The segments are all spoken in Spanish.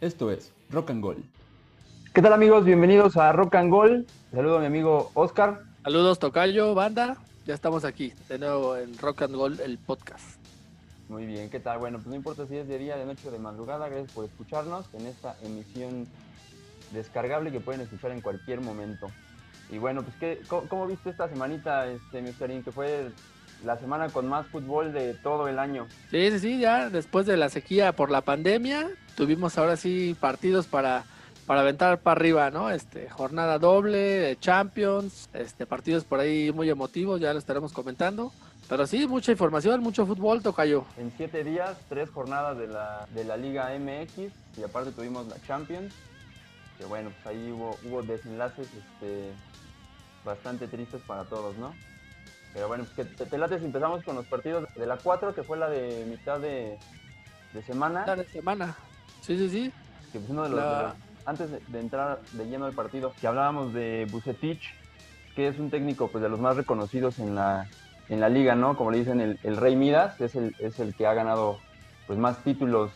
Esto es Rock and Gold. ¿Qué tal amigos? Bienvenidos a Rock and Gold. Saludo a mi amigo Oscar. Saludos Tocayo, banda. Ya estamos aquí de nuevo en Rock and Gold, el podcast. Muy bien, ¿qué tal? Bueno, pues no importa si es de día, de noche o de madrugada, gracias por escucharnos en esta emisión descargable que pueden escuchar en cualquier momento. Y bueno, pues ¿qué, cómo, viste esta semanita, este, mi Oscarín, que fue la semana con más fútbol de todo el año? Sí, sí, sí, ya después de la sequía por la pandemia, tuvimos ahora sí partidos para, para aventar para arriba, ¿no? Este, jornada doble, Champions, este, partidos por ahí muy emotivos, ya lo estaremos comentando. Pero sí, mucha información, mucho fútbol, Tocayo. En siete días, tres jornadas de la, de la Liga MX y aparte tuvimos la Champions. Que bueno, pues ahí hubo, hubo desenlaces este, bastante tristes para todos, ¿no? Pero bueno, pues que te, te late si empezamos con los partidos de la 4, que fue la de mitad de, de semana. La de semana. Sí, sí, sí. Que pues uno de los, La- de los- antes de, de entrar de lleno al partido, que hablábamos de Bucetich, que es un técnico pues de los más reconocidos en la, en la liga, ¿no? Como le dicen el, el Rey Midas, es el, es el que ha ganado pues más títulos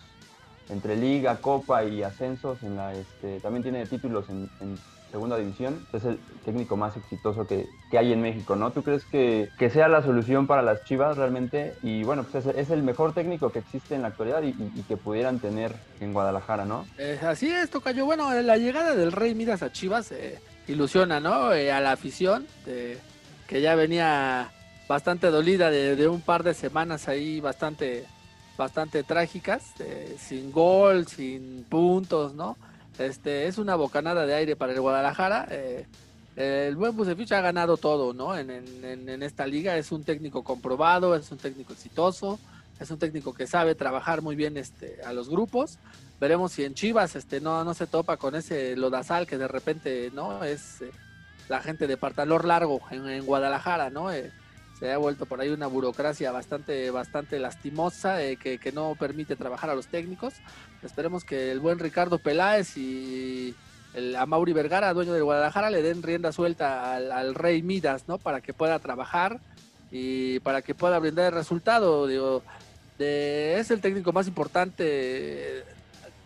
entre liga, copa y ascensos en la este, también tiene títulos en, en segunda división, es el técnico más exitoso que, que hay en México, ¿no? ¿Tú crees que, que sea la solución para las Chivas realmente? Y bueno, pues es, el mejor técnico que existe en la actualidad y, que pudieran tener en Guadalajara, ¿no? Eh, así es, Tocayo. Bueno, la llegada del Rey Midas a Chivas eh, ilusiona, ¿no? Eh, a la afición, que ya venía bastante dolida de, de un par de semanas ahí bastante, bastante trágicas, sin gol, sin puntos, ¿no? Este, es una bocanada de aire para el Guadalajara. eh, el buen Bucefich ha ganado todo, ¿no? En, esta liga es un técnico comprobado, es un técnico exitoso, es un técnico que sabe trabajar muy bien este, a los grupos veremos si en Chivas este no no se topa con ese lodazal que de repente no es eh, la gente de pantalón largo en, Guadalajara no Eh, se ha vuelto por ahí una burocracia bastante bastante lastimosa que, que no permite trabajar a los técnicos esperemos que el buen Ricardo Peláez y el Amauri Vergara dueño del Guadalajara le den rienda suelta al, al Rey Midas no para que pueda trabajar y para que pueda brindar el resultado digo de- es el técnico más importante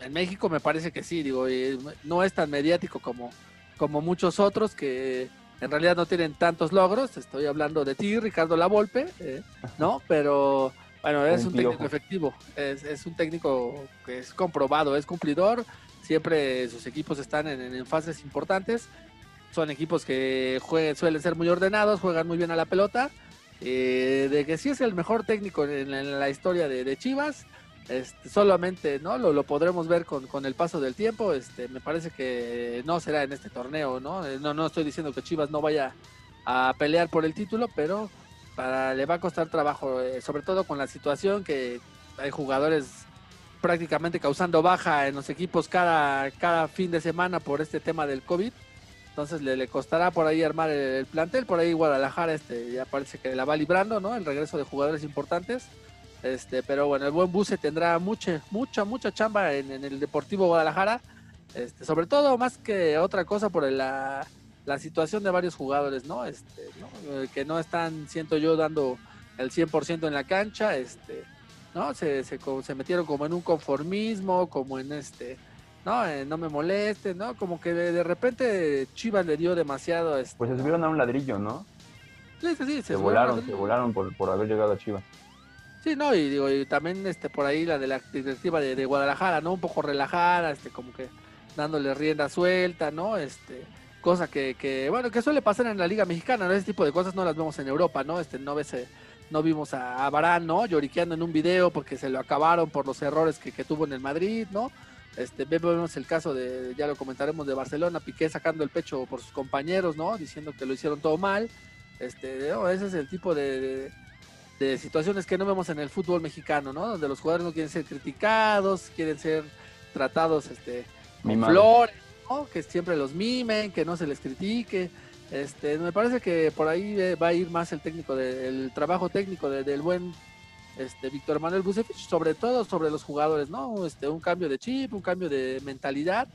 en México me parece que sí, digo, y no es tan mediático como, como muchos otros que en realidad no tienen tantos logros. Estoy hablando de ti, Ricardo Lavolpe, eh, ¿no? Pero bueno, es Un técnico efectivo, es, es un técnico que es comprobado, es cumplidor. Siempre sus equipos están en, en fases importantes. Son equipos que jue- suelen ser muy ordenados, juegan muy bien a la pelota. Eh, de que sí es el mejor técnico en, la- en la historia de, de Chivas, este, solamente no lo, lo podremos ver con, con el paso del tiempo. Este, me parece que no será en este torneo, ¿no? Eh, No, no estoy diciendo que Chivas no vaya a pelear por el título, pero para, le va a costar trabajo, eh, sobre todo con la situación que hay jugadores prácticamente causando baja en los equipos cada, cada fin de semana por este tema del COVID. Entonces le, le costará por ahí armar el, el plantel, por ahí Guadalajara este, ya parece que la va librando, ¿no? El regreso de jugadores importantes. Este, pero bueno, el buen Buse tendrá mucha, mucha, mucha chamba en, en el Deportivo Guadalajara. Este, sobre todo, más que otra cosa, por la, la situación de varios jugadores, ¿no? Este, ¿no? Eh, que no están, siento yo, dando el 100% en la cancha. Este, ¿no? Se, se, se metieron como en un conformismo, como en este, ¿no? Eh, no me moleste, ¿no? Como que de, de repente Chivas le dio demasiado. Este, Pues se subieron a un ladrillo, ¿no? Sí, sí, sí, Se, subieron volaron, se volaron por, por haber llegado a Chivas. Sí, no, y digo, y también este por ahí la de la directiva de, de Guadalajara, ¿no? Un poco relajada, este, como que dándole rienda suelta, ¿no? Este, cosa que, que, bueno, que suele pasar en la Liga Mexicana, ¿no? Ese tipo de cosas no las vemos en Europa, ¿no? Este, no ves, eh, no vimos a, a Varane, ¿no? Lloriqueando en un video porque se lo acabaron por los errores que, que tuvo en el Madrid, ¿no? Este, vemos el caso de, ya lo comentaremos, de Barcelona, Piqué sacando el pecho por sus compañeros, ¿no? Diciendo que lo hicieron todo mal. Este, ¿no? ese es el tipo de, de- de situaciones que no vemos en el fútbol mexicano, ¿no? Donde los jugadores no quieren ser criticados, quieren ser tratados este, con flores, ¿no? Que siempre los mimen, que no se les critique. Este, me parece que por ahí eh, va a ir más el técnico, de- el trabajo técnico de- del buen este, Víctor Manuel Bucefich, sobre todo sobre los jugadores, ¿no? Este, un cambio de chip, un cambio de mentalidad,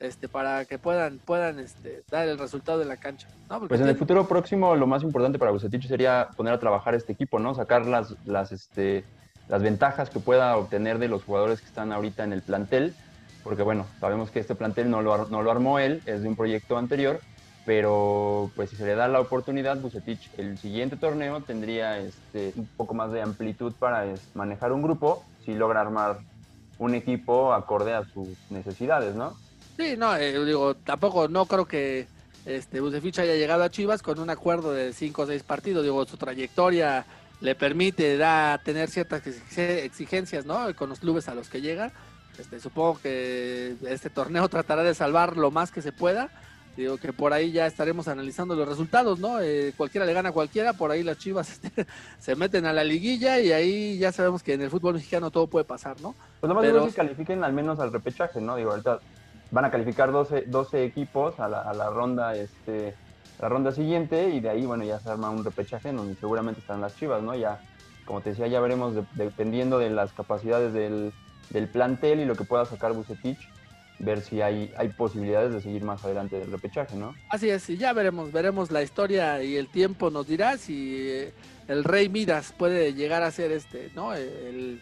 este, para que puedan, puedan este, dar el resultado en la cancha. ¿no? Pues en el futuro próximo lo más importante para Bucetich sería poner a trabajar este equipo, ¿no? Sacar las, las, este, las ventajas que pueda obtener de los jugadores que están ahorita en el plantel porque bueno, sabemos que este plantel no lo, no lo armó él, es de un proyecto anterior, pero pues si se le da la oportunidad, Bucetich el siguiente torneo tendría este, un poco más de amplitud para manejar un grupo si logra armar un equipo acorde a sus necesidades, ¿no? Sí, no, eh, digo, tampoco, no creo que este Bucetich haya llegado a Chivas con un acuerdo de cinco o seis partidos, digo, su trayectoria le permite da, tener ciertas exigencias, ¿no? Con los clubes a los que llega. Este, supongo que este torneo tratará de salvar lo más que se pueda Digo que por ahí ya estaremos analizando los resultados, ¿no? Eh, cualquiera le gana a cualquiera, por ahí las chivas este, se meten a la liguilla y ahí ya sabemos que en el fútbol mexicano todo puede pasar, ¿no? Pues lo más Pero... que califiquen al menos al repechaje, ¿no? Digo, ahorita van a calificar 12, 12 equipos a la, a la ronda este la ronda siguiente y de ahí, bueno, ya se arma un repechaje donde seguramente están las chivas, ¿no? Ya, como te decía, ya veremos dependiendo de las capacidades del, del plantel y lo que pueda sacar Bucetich ver si hay, hay posibilidades de seguir más adelante del repechaje, ¿no? Así es, y ya veremos, veremos la historia y el tiempo nos dirá si eh, el Rey Midas puede llegar a ser este, ¿no? El,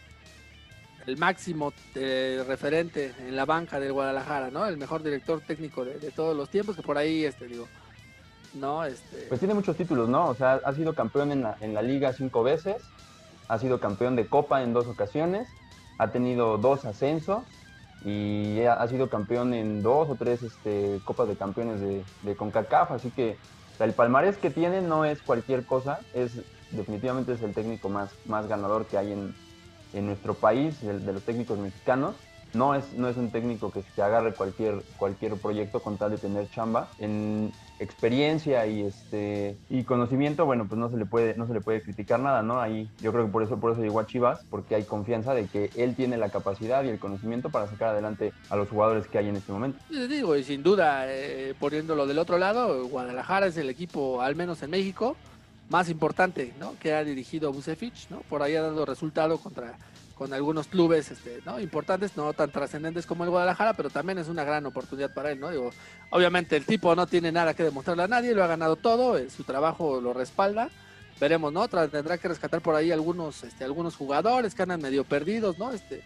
el máximo eh, referente en la banca del Guadalajara, ¿no? El mejor director técnico de, todos los tiempos, que por ahí, este, digo, ¿no? Este... Pues tiene muchos títulos, ¿no? O sea, ha sido campeón en la, en la liga cinco veces, ha sido campeón de Copa en dos ocasiones, ha tenido dos ascensos, y ha sido campeón en dos o tres este, Copas de Campeones de, de CONCACAF, así que el palmarés que tiene no es cualquier cosa, es definitivamente es el técnico más, más ganador que hay en, en nuestro país, de, de los técnicos mexicanos. No es, no es un técnico que se agarre cualquier, cualquier proyecto con tal de tener chamba. Experiencia y este y conocimiento, bueno, pues no se le puede no se le puede criticar nada, ¿no? Ahí yo creo que por eso por eso llegó a Chivas, porque hay confianza de que él tiene la capacidad y el conocimiento para sacar adelante a los jugadores que hay en este momento. Les digo, y sin duda eh, poniéndolo del otro lado, Guadalajara es el equipo al menos en México más importante, ¿no? Que ha dirigido Bucefich, ¿no? Por ahí ha dado resultado contra con algunos clubes este, ¿no? importantes, no tan trascendentes como el Guadalajara, pero también es una gran oportunidad para él, ¿no? Digo, obviamente el tipo no tiene nada que demostrarle a nadie, lo ha ganado todo, eh, su trabajo lo respalda. Veremos, ¿no? Tendrá que rescatar por ahí algunos, este, algunos jugadores que andan medio perdidos, ¿no? Este,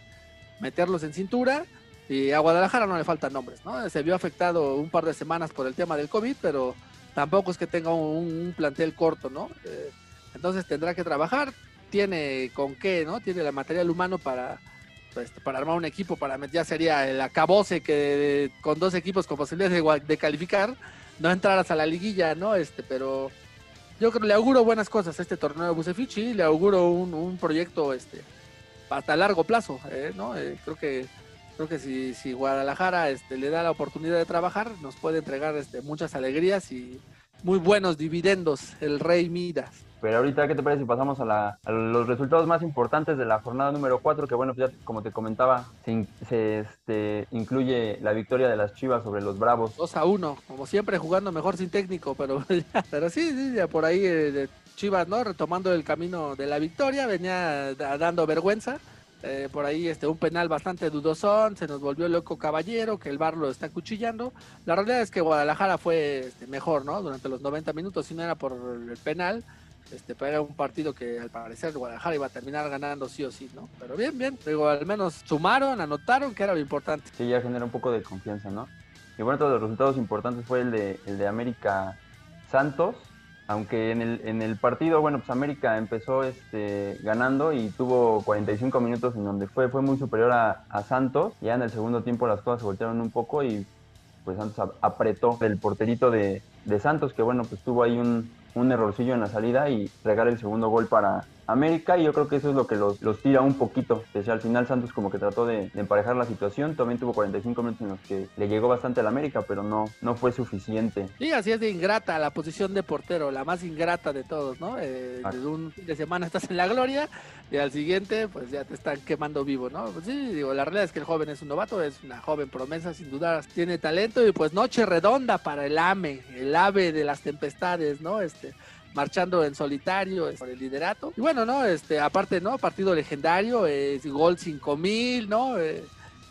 meterlos en cintura. Y a Guadalajara no le faltan nombres, ¿no? Se vio afectado un par de semanas por el tema del COVID, pero tampoco es que tenga un, plantel corto, ¿no? Eh, entonces tendrá que trabajar tiene con qué, ¿no? Tiene el material humano para, pues, para armar un equipo, para ya sería el acabose que con dos equipos con posibilidades de, calificar, no entraras a la liguilla, ¿no? Este, pero yo creo le auguro buenas cosas a este torneo de Bucefichi, le auguro un, proyecto este hasta largo plazo, ¿eh? ¿no? Eh, creo que creo que si, si Guadalajara este, le da la oportunidad de trabajar, nos puede entregar este, muchas alegrías y muy buenos dividendos el Rey Midas. Pero ahorita, ¿qué te parece si pasamos a, los resultados más importantes de la jornada número 4? Que bueno, pues ya como te comentaba, se, este, incluye la victoria de las Chivas sobre los Bravos. 2 a 1, como siempre jugando mejor sin técnico, pero, pero sí, sí, ya por ahí eh, Chivas, ¿no? Retomando el camino de la victoria, venía dando vergüenza. Eh, por ahí este, un penal bastante dudosón, se nos volvió loco Caballero, que el bar lo está cuchillando. La realidad es que Guadalajara fue este, mejor, ¿no? Durante los 90 minutos, si no era por el penal, este, pero era un partido que al parecer Guadalajara iba a terminar ganando sí o sí, ¿no? Pero bien, bien, digo, al menos sumaron, anotaron, que era lo importante. Sí, ya genera un poco de confianza, ¿no? Y bueno, todos los resultados importantes fue el de, el de América Santos, aunque en el, en el partido, bueno, pues América empezó este, ganando y tuvo 45 minutos en donde fue, fue muy superior a, a Santos. Ya en el segundo tiempo las cosas se voltearon un poco y pues Santos apretó el porterito de, de Santos, que bueno, pues tuvo ahí un, un errorcillo en la salida y regala el segundo gol para América y yo creo que eso es lo que los, los tira un poquito. Desde al final Santos como que trató de, emparejar la situación, también tuvo 45 minutos en los que le llegó bastante al América, pero no, no fue suficiente. Sí, así es de ingrata la posición de portero, la más ingrata de todos, ¿no? Eh, desde un fin de semana estás en la gloria y al siguiente pues ya te están quemando vivo, ¿no? Pues sí, digo, la realidad es que el joven es un novato, es una joven promesa, sin duda tiene talento y pues noche redonda para el AME, el ave de las tempestades, ¿no? Este marchando en solitario por el liderato. Y bueno, ¿no? Este, aparte, ¿no? Partido legendario, es gol 5000, ¿no? Eh,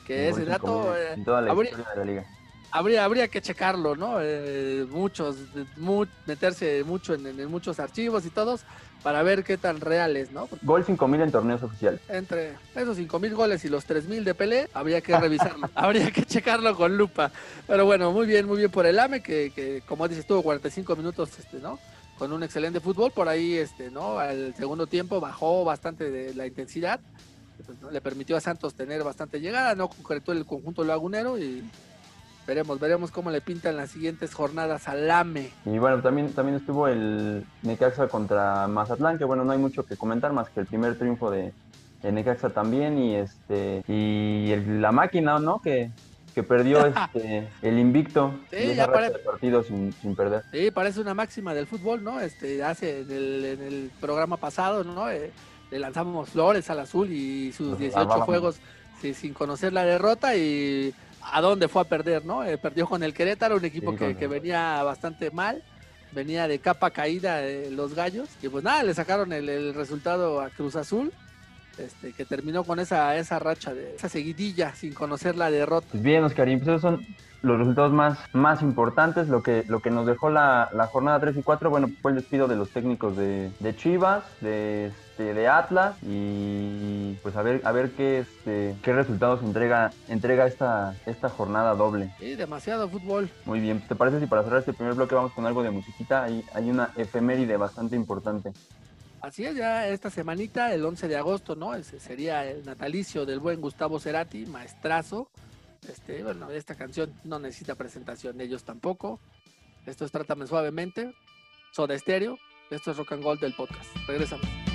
que ese dato. Eh, toda la historia de la liga. habría, habría que checarlo, ¿no? Eh, muchos, meterse mucho en, muchos archivos y todos para ver qué tan real es, ¿no? Gol 5000 en torneos oficiales. Entre esos 5000 goles y los 3000 de Pelé, habría que revisarlo, habría que checarlo con lupa. Pero bueno, muy bien, muy bien por el AME, que, que como dices, tuvo 45 minutos, este, ¿no? Con un excelente fútbol, por ahí, este, ¿no? Al segundo tiempo bajó bastante de la intensidad, pues, le permitió a Santos tener bastante llegada, no concretó el conjunto lagunero y Veremos, veremos cómo le pintan las siguientes jornadas al AME. Y bueno, también, también estuvo el Necaxa contra Mazatlán, que bueno, no hay mucho que comentar más que el primer triunfo de, Necaxa también y este y la máquina, ¿no? Que, que perdió este, el invicto sí, ya parece, partido sin, sin, perder. Sí, parece una máxima del fútbol, ¿no? Este, hace en el, programa pasado, ¿no? Eh, le lanzamos flores al azul y sus 18 juegos sin conocer la derrota y a dónde fue a perder, ¿no? Eh, perdió con el Querétaro, un equipo que, venía bastante mal, venía de capa caída de los gallos, y pues nada, le sacaron el, resultado a Cruz Azul, este, que terminó con esa, esa racha, de esa seguidilla sin conocer la derrota. Pues bien, Oscar, pues esos son los resultados más, más importantes, lo que, lo que nos dejó la, jornada 3 y 4, bueno, fue el despido de los técnicos de, de Chivas, de este, de Atlas y pues a ver a ver qué este qué resultados entrega entrega esta esta jornada doble. Sí, demasiado fútbol. Muy bien, ¿te parece si para cerrar este primer bloque vamos con algo de musiquita? Hay, hay una efeméride bastante importante. Así es, ya esta semanita, el 11 de agosto, ¿no? Ese sería el natalicio del buen Gustavo Cerati, maestrazo. Este, bueno, esta canción no necesita presentación, ellos tampoco. Esto es Trátame Suavemente, Soda Estéreo. Esto es Rock and Gold del podcast. Regresamos.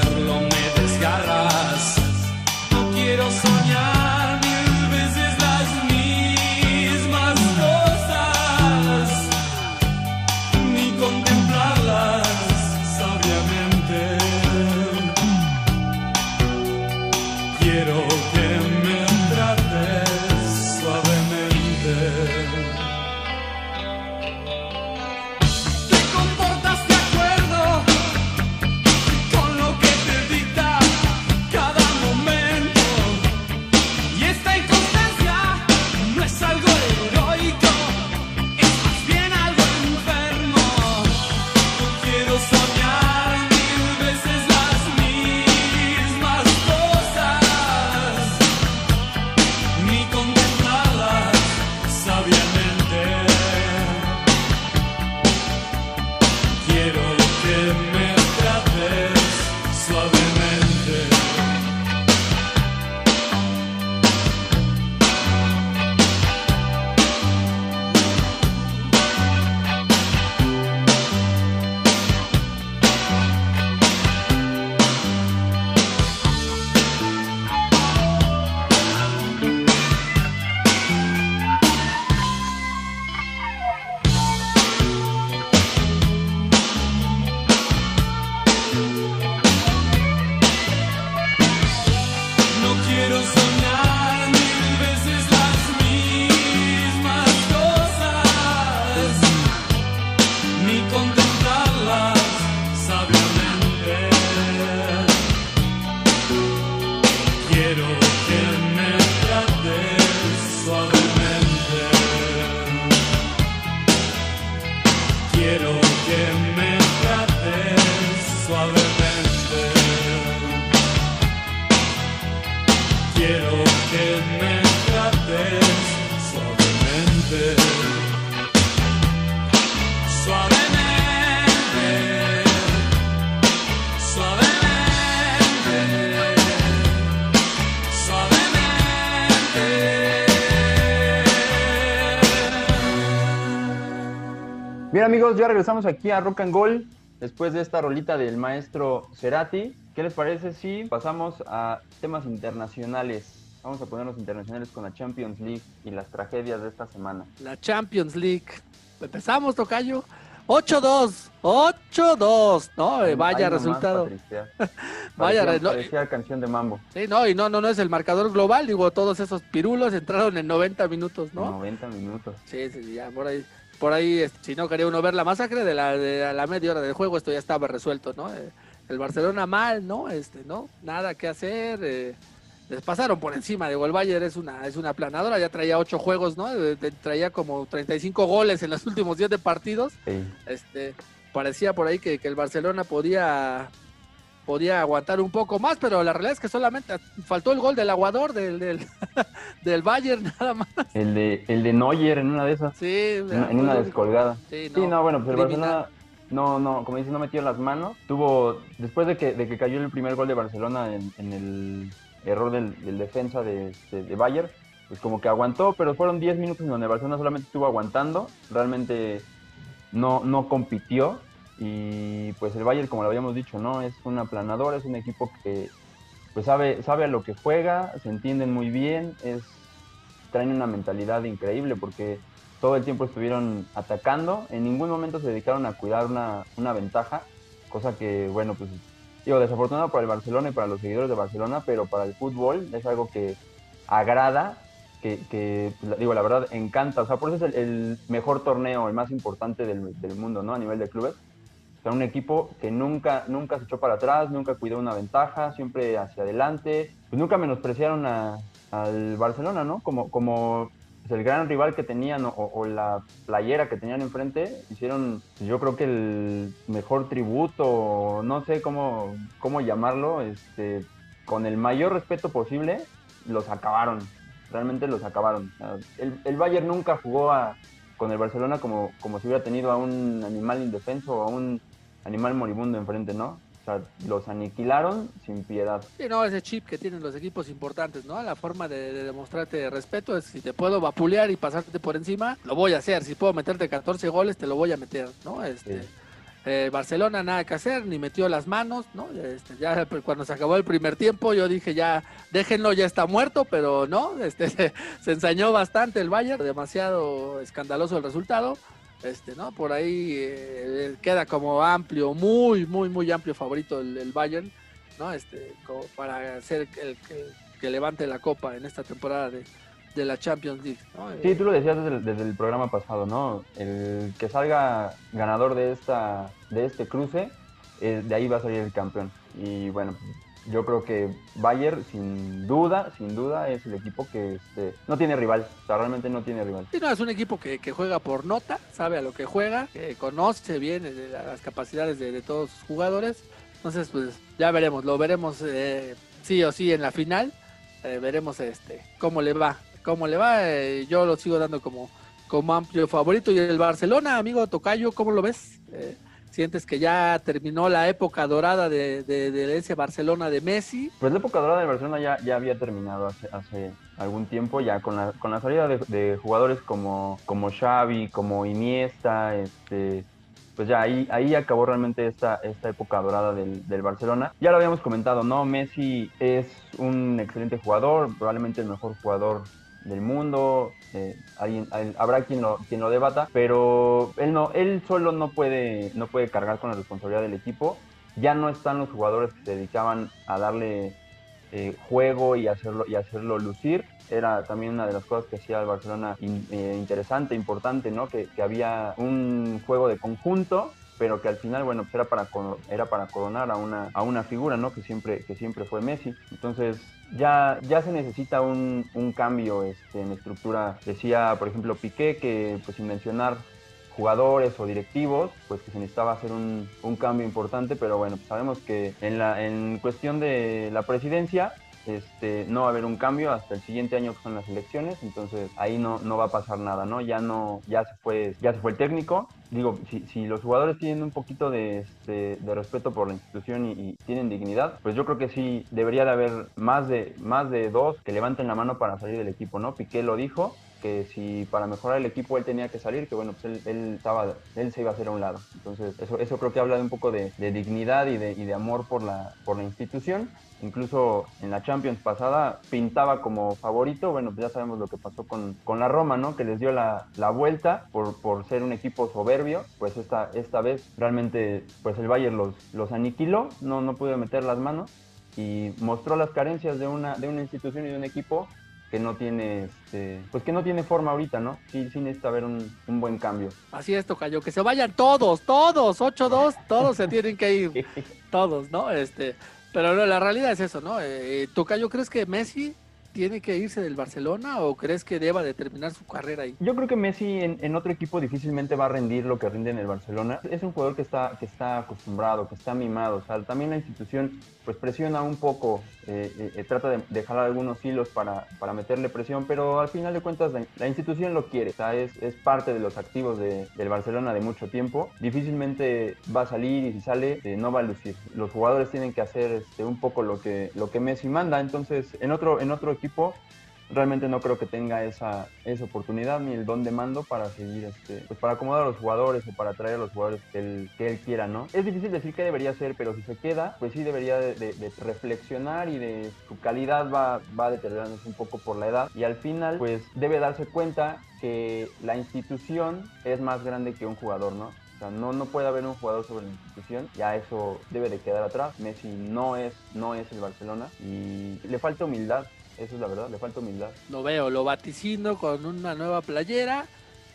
amigos, ya regresamos aquí a Rock and Gold después de esta rolita del maestro Cerati. ¿Qué les parece si pasamos a temas internacionales? Vamos a ponernos internacionales con la Champions League y las tragedias de esta semana. La Champions League. Empezamos, Tocayo. 8-2, 8-2, ¿no? Eh, vaya resultado. vaya, parecía, canción de mambo. Sí, no, y no, no, no es el marcador global, digo, todos esos pirulos entraron en 90 minutos, ¿no? 90 minutos. Sí, sí, ya por ahí por ahí, si no quería uno ver la masacre de la, de la media hora del juego, esto ya estaba resuelto, ¿no? Eh, el Barcelona mal, ¿no? Este, ¿no? Nada que hacer. Eh, les pasaron por encima. Digo, el Bayern es una, es una planadora, ya traía ocho juegos, ¿no? traía como 35 goles en los últimos 10 de partidos. Este, parecía por ahí que, que el Barcelona podía podía aguantar un poco más, pero la realidad es que solamente faltó el gol del aguador del, del, Bayern, nada más. El de, el de Neuer en una de esas. Sí, en, una descolgada. Sí, no, bueno, pues el Barcelona no, no, como dice, no metió las manos. Tuvo, después de que, de que cayó el primer gol de Barcelona en, el error del, defensa de, de, Bayern, pues como que aguantó, pero fueron 10 minutos en donde Barcelona solamente estuvo aguantando, realmente no, no compitió y pues el Bayern, como lo habíamos dicho, ¿no? Es un aplanador, es un equipo que pues sabe, sabe a lo que juega, se entienden muy bien, es, traen una mentalidad increíble porque todo el tiempo estuvieron atacando, en ningún momento se dedicaron a cuidar una, una ventaja, cosa que, bueno, pues digo, desafortunado para el Barcelona y para los seguidores de Barcelona, pero para el fútbol es algo que agrada, que, digo, la verdad, encanta, o sea, por eso es el, mejor torneo, el más importante del, del mundo, ¿no? A nivel de clubes era un equipo que nunca, nunca se echó para atrás, nunca cuidó una ventaja, siempre hacia adelante. Pues nunca menospreciaron al Barcelona, ¿no? Como, como pues, el gran rival que tenían o, la playera que tenían enfrente, hicieron, pues, yo creo que el mejor tributo, no sé cómo, cómo llamarlo, este, con el mayor respeto posible, los acabaron. Realmente los acabaron. El, el Bayern nunca jugó con el Barcelona como, como si hubiera tenido a un animal indefenso o a un animal moribundo enfrente, ¿no? O sea, los aniquilaron sin piedad. Sí, no, ese chip que tienen los equipos importantes, ¿no? La forma de, demostrarte respeto es si te puedo vapulear y pasarte por encima, lo voy a hacer. Si puedo meterte 14 goles, te lo voy a meter, ¿no? Este, eh, Barcelona nada que hacer, ni metió las manos, ¿no? Este, ya cuando se acabó el primer tiempo, yo dije ya, déjenlo, ya está muerto, pero no, este, se, se ensañó bastante el Bayern, demasiado escandaloso el resultado este, ¿no? Por ahí eh, queda como amplio, muy, muy, muy amplio favorito el, Bayern, ¿no? Este, como para ser el, que levante la copa en esta temporada de, la Champions League. Sí, tú lo decías desde el, programa pasado, ¿no? El que salga ganador de esta de este cruce, eh, de ahí va a salir el campeón. Y bueno, yo creo que Bayern, sin duda, sin duda, es el equipo que este, no tiene rival. O sea, realmente no tiene rival. Sí, no, es un equipo que, juega por nota, sabe a lo que juega, conoce bien eh, las capacidades de, todos sus jugadores. Entonces, pues ya veremos, lo veremos eh, sí o sí en la final. Eh, veremos este cómo le va, cómo le va. yo lo sigo dando como, como amplio favorito. Y el Barcelona, amigo Tocayo, ¿cómo lo ves? ¿Sientes que ya terminó la época dorada de, de, ese Barcelona de Messi? Pues la época dorada de Barcelona ya, ya había terminado hace, hace algún tiempo, ya con la, con la salida de, jugadores como, como Xavi, como Iniesta, este, pues ya ahí, ahí acabó realmente esta, esta época dorada del, del, Barcelona. Ya lo habíamos comentado, ¿no? Messi es un excelente jugador, probablemente el mejor jugador del mundo, eh, habrá quien lo, quien lo debata, pero él, no, él solo no puede, no puede cargar con la responsabilidad del equipo. Ya no están los jugadores que se dedicaban a darle eh, juego y hacerlo, y hacerlo lucir. Era también una de las cosas que hacía el Barcelona eh, interesante, importante, ¿no? Que, que había un juego de conjunto pero que al final, bueno, pues era para, era para coronar a una, a una figura, ¿no? Que siempre, que siempre fue Messi. Entonces, ya, ya se necesita un, un cambio este, en estructura. Decía, por ejemplo, Piqué que, pues sin mencionar jugadores o directivos, pues que se necesitaba hacer un, un cambio importante, pero bueno, pues sabemos que en, la, en cuestión de la presidencia, este, no va a haber un cambio hasta el siguiente año que son las elecciones, entonces ahí no, no va a pasar nada, ¿no? Ya no, ya se fue, ya se fue el técnico. Digo, si, si los jugadores tienen un poquito de, este, de respeto por la institución y, tienen dignidad, pues yo creo que sí debería de haber más de, más de dos que levanten la mano para salir del equipo, ¿no? Piqué lo dijo, que si para mejorar el equipo él tenía que salir, que bueno, pues él, estaba, él se iba a hacer a un lado. Entonces, eso, eso creo que habla de un poco de, dignidad y de, y de, amor por la, por la institución. Incluso en la Champions pasada pintaba como favorito. Bueno, pues ya sabemos lo que pasó con, con la Roma, ¿no? Que les dio la, la vuelta por, por, ser un equipo soberbio. Pues esta, esta vez realmente pues el Bayern los, los aniquiló, no, no pudo meter las manos y mostró las carencias de una, de una institución y de un equipo que no tiene este, pues que no tiene forma ahorita, ¿no? Sí, sí necesita haber un, un buen cambio. Así es, Tocayo, que se vayan todos, todos, 8-2, todos se tienen que ir. Todos, ¿no? Este, pero no, la realidad es eso, ¿no? Eh, Tocayo, ¿crees que Messi tiene que irse del Barcelona o crees que deba de terminar su carrera ahí? Yo creo que Messi en, otro equipo difícilmente va a rendir lo que rinde en el Barcelona. Es un jugador que está, que está acostumbrado, que está mimado. También la institución pues presiona un poco, eh, eh, eh, trata de, jalar algunos hilos para, para meterle presión, pero al final de cuentas la, institución lo quiere. Es, es parte de los activos de, del Barcelona de mucho tiempo. Difícilmente va a salir y si sale no va a lucir. Los jugadores tienen que hacer este, un poco lo que, lo que Messi manda. Entonces, en otro, en otro equipo realmente no creo que tenga esa, esa oportunidad ni el don de mando para seguir, este, pues para acomodar a los jugadores o para traer a los jugadores que él, que él quiera, ¿no? Es difícil decir qué debería hacer, pero si se queda, pues sí debería de, reflexionar y de su calidad va, va deteriorándose un poco por la edad y al final, pues debe darse cuenta que la institución es más grande que un jugador, ¿no? O sea, no, no puede haber un jugador sobre la institución, ya eso debe de quedar atrás. Messi no es, no es el Barcelona y le falta humildad eso es la verdad, le falta humildad. Lo veo, lo vaticino con una nueva playera,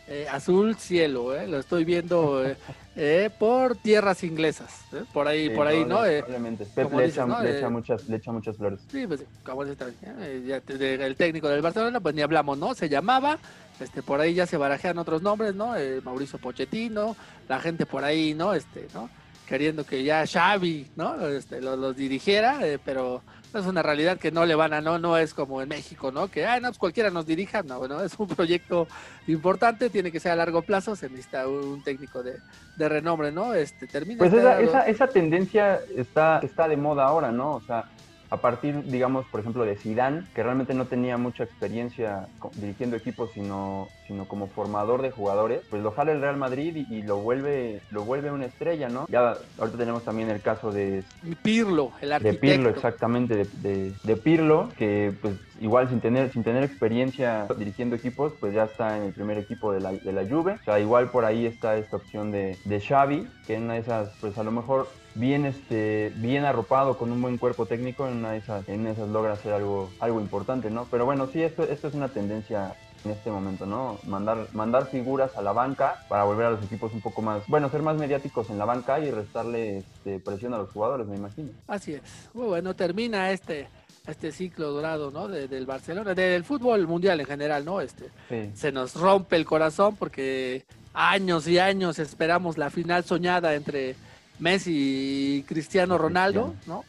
eh, azul cielo, eh, lo estoy viendo eh, eh, por tierras inglesas, por ahí, por ahí, ¿no? Probablemente. Pep le, echa, le, echa muchas, le echa muchas flores. Sí, pues como el técnico del Barcelona, pues ni hablamos, ¿no? Se llamaba, este, por ahí ya se barajean otros nombres, ¿no? Mauricio Pochettino, la gente por ahí, ¿no? Este, ¿no? Queriendo que ya Xavi, ¿no? Este, los dirigiera, pero es una realidad que no le van a, no, no es como en México, ¿no? Que, ah, no, pues cualquiera nos dirija, no, bueno, es un proyecto importante, tiene que ser a largo plazo, se necesita un técnico de, de renombre, ¿no? Este, termina. Pues esa, esa, esa, tendencia está, está de moda ahora, ¿no? O sea, a partir, digamos, por ejemplo, de Zidane, que realmente no tenía mucha experiencia dirigiendo equipos, sino, sino como formador de jugadores, pues lo jala el Real Madrid y, lo vuelve lo vuelve una estrella, ¿no? Ya ahorita tenemos también el caso de Pirlo, el arquitecto. De Pirlo, exactamente, de, de, Pirlo, que pues igual sin tener sin tener experiencia dirigiendo equipos, pues ya está en el primer equipo de la, de la Juve. O sea, igual por ahí está esta opción de, de Xavi, que en una de esas, pues a lo mejor bien, este, bien arropado con un buen cuerpo técnico, en una de esas, en esas logra hacer algo, algo importante, ¿no? Pero bueno, sí, esto, esto es una tendencia en este momento, ¿no? Mandar, mandar figuras a la banca para volver a los equipos un poco más, bueno, ser más mediáticos en la banca y restarle este, presión a los jugadores, me imagino. Así es. Muy bueno, termina este este ciclo dorado, ¿no? del Barcelona, del fútbol mundial en general, ¿no? Este, se nos rompe el corazón porque años y años esperamos la final soñada entre Messi y Cristiano Ronaldo, ¿no?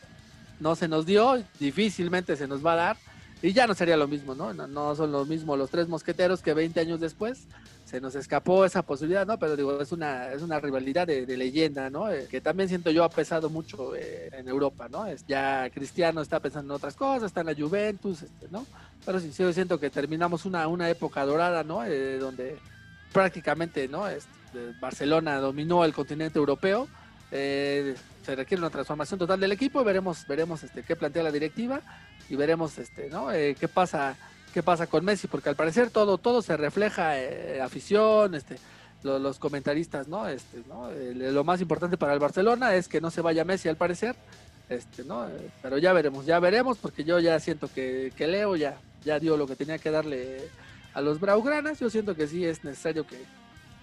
No se nos dio, difícilmente se nos va a dar. Y ya no sería lo mismo, ¿no? No, son lo mismo los tres mosqueteros que 20 años después se nos escapó esa posibilidad, ¿no? Pero digo, es una, es una rivalidad de, leyenda, ¿no? Eh, que también siento yo ha pesado mucho eh, en Europa, ¿no? Es, ya Cristiano está pensando en otras cosas, está en la Juventus, este, ¿no? Pero sí, yo siento que terminamos una, una época dorada, ¿no? Eh, donde prácticamente, ¿no? Este, Barcelona dominó el continente europeo eh, se requiere una transformación total del equipo veremos, veremos este, qué plantea la directiva y veremos este, ¿no? Eh, qué pasa, qué pasa con Messi, porque al parecer todo, todo se refleja, eh, afición, este, los comentaristas, ¿no? Este, ¿no? lo más importante para el Barcelona es que no se vaya Messi al parecer, este, ¿no? pero ya veremos, ya veremos, porque yo ya siento que, que Leo ya, ya dio lo que tenía que darle a los Braugranas, yo siento que sí es necesario que,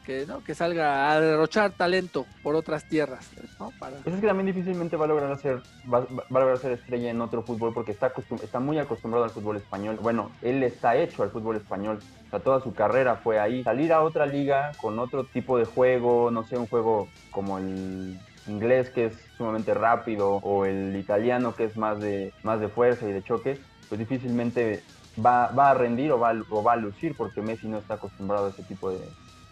que, ¿no? que salga a derrochar talento por otras tierras. ¿no? Pues es que también difícilmente va a lograr ser, va, a lograr ser estrella en otro fútbol porque está, está muy acostumbrado al fútbol español. Bueno, él está hecho al fútbol español. O sea, toda su carrera fue ahí. Salir a otra liga con otro tipo de juego, no sé, un juego como el inglés que es sumamente rápido o el italiano que es más de, más de fuerza y de choque, pues difícilmente va, va a rendir o va, o va a lucir porque Messi no está acostumbrado a ese tipo de,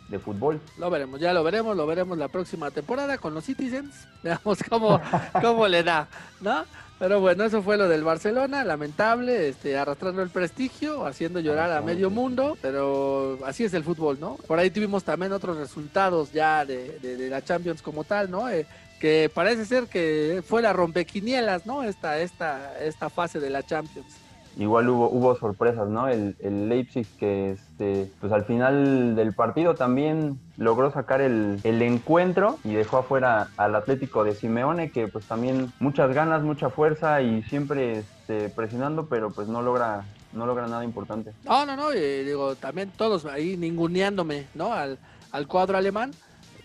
de fútbol. Lo veremos, ya lo veremos, lo veremos la próxima temporada con los Citizens. Veamos cómo, cómo le da, ¿no? Pero bueno, eso fue lo del Barcelona, lamentable, este, arrastrando el prestigio, haciendo llorar a medio mundo, pero así es el fútbol, ¿no? Por ahí tuvimos también otros resultados ya de, de, la Champions como tal, ¿no? Eh, que parece ser que fue la rompequinielas, ¿no? Esta, esta, esta fase de la Champions igual hubo, hubo sorpresas, ¿no? El, el, Leipzig que este, pues al final del partido también logró sacar el, el, encuentro y dejó afuera al Atlético de Simeone que pues también muchas ganas, mucha fuerza y siempre este, presionando, pero pues no logra no logra nada importante. No, no, no, digo, también todos ahí ninguneándome, ¿no? Al, al cuadro alemán.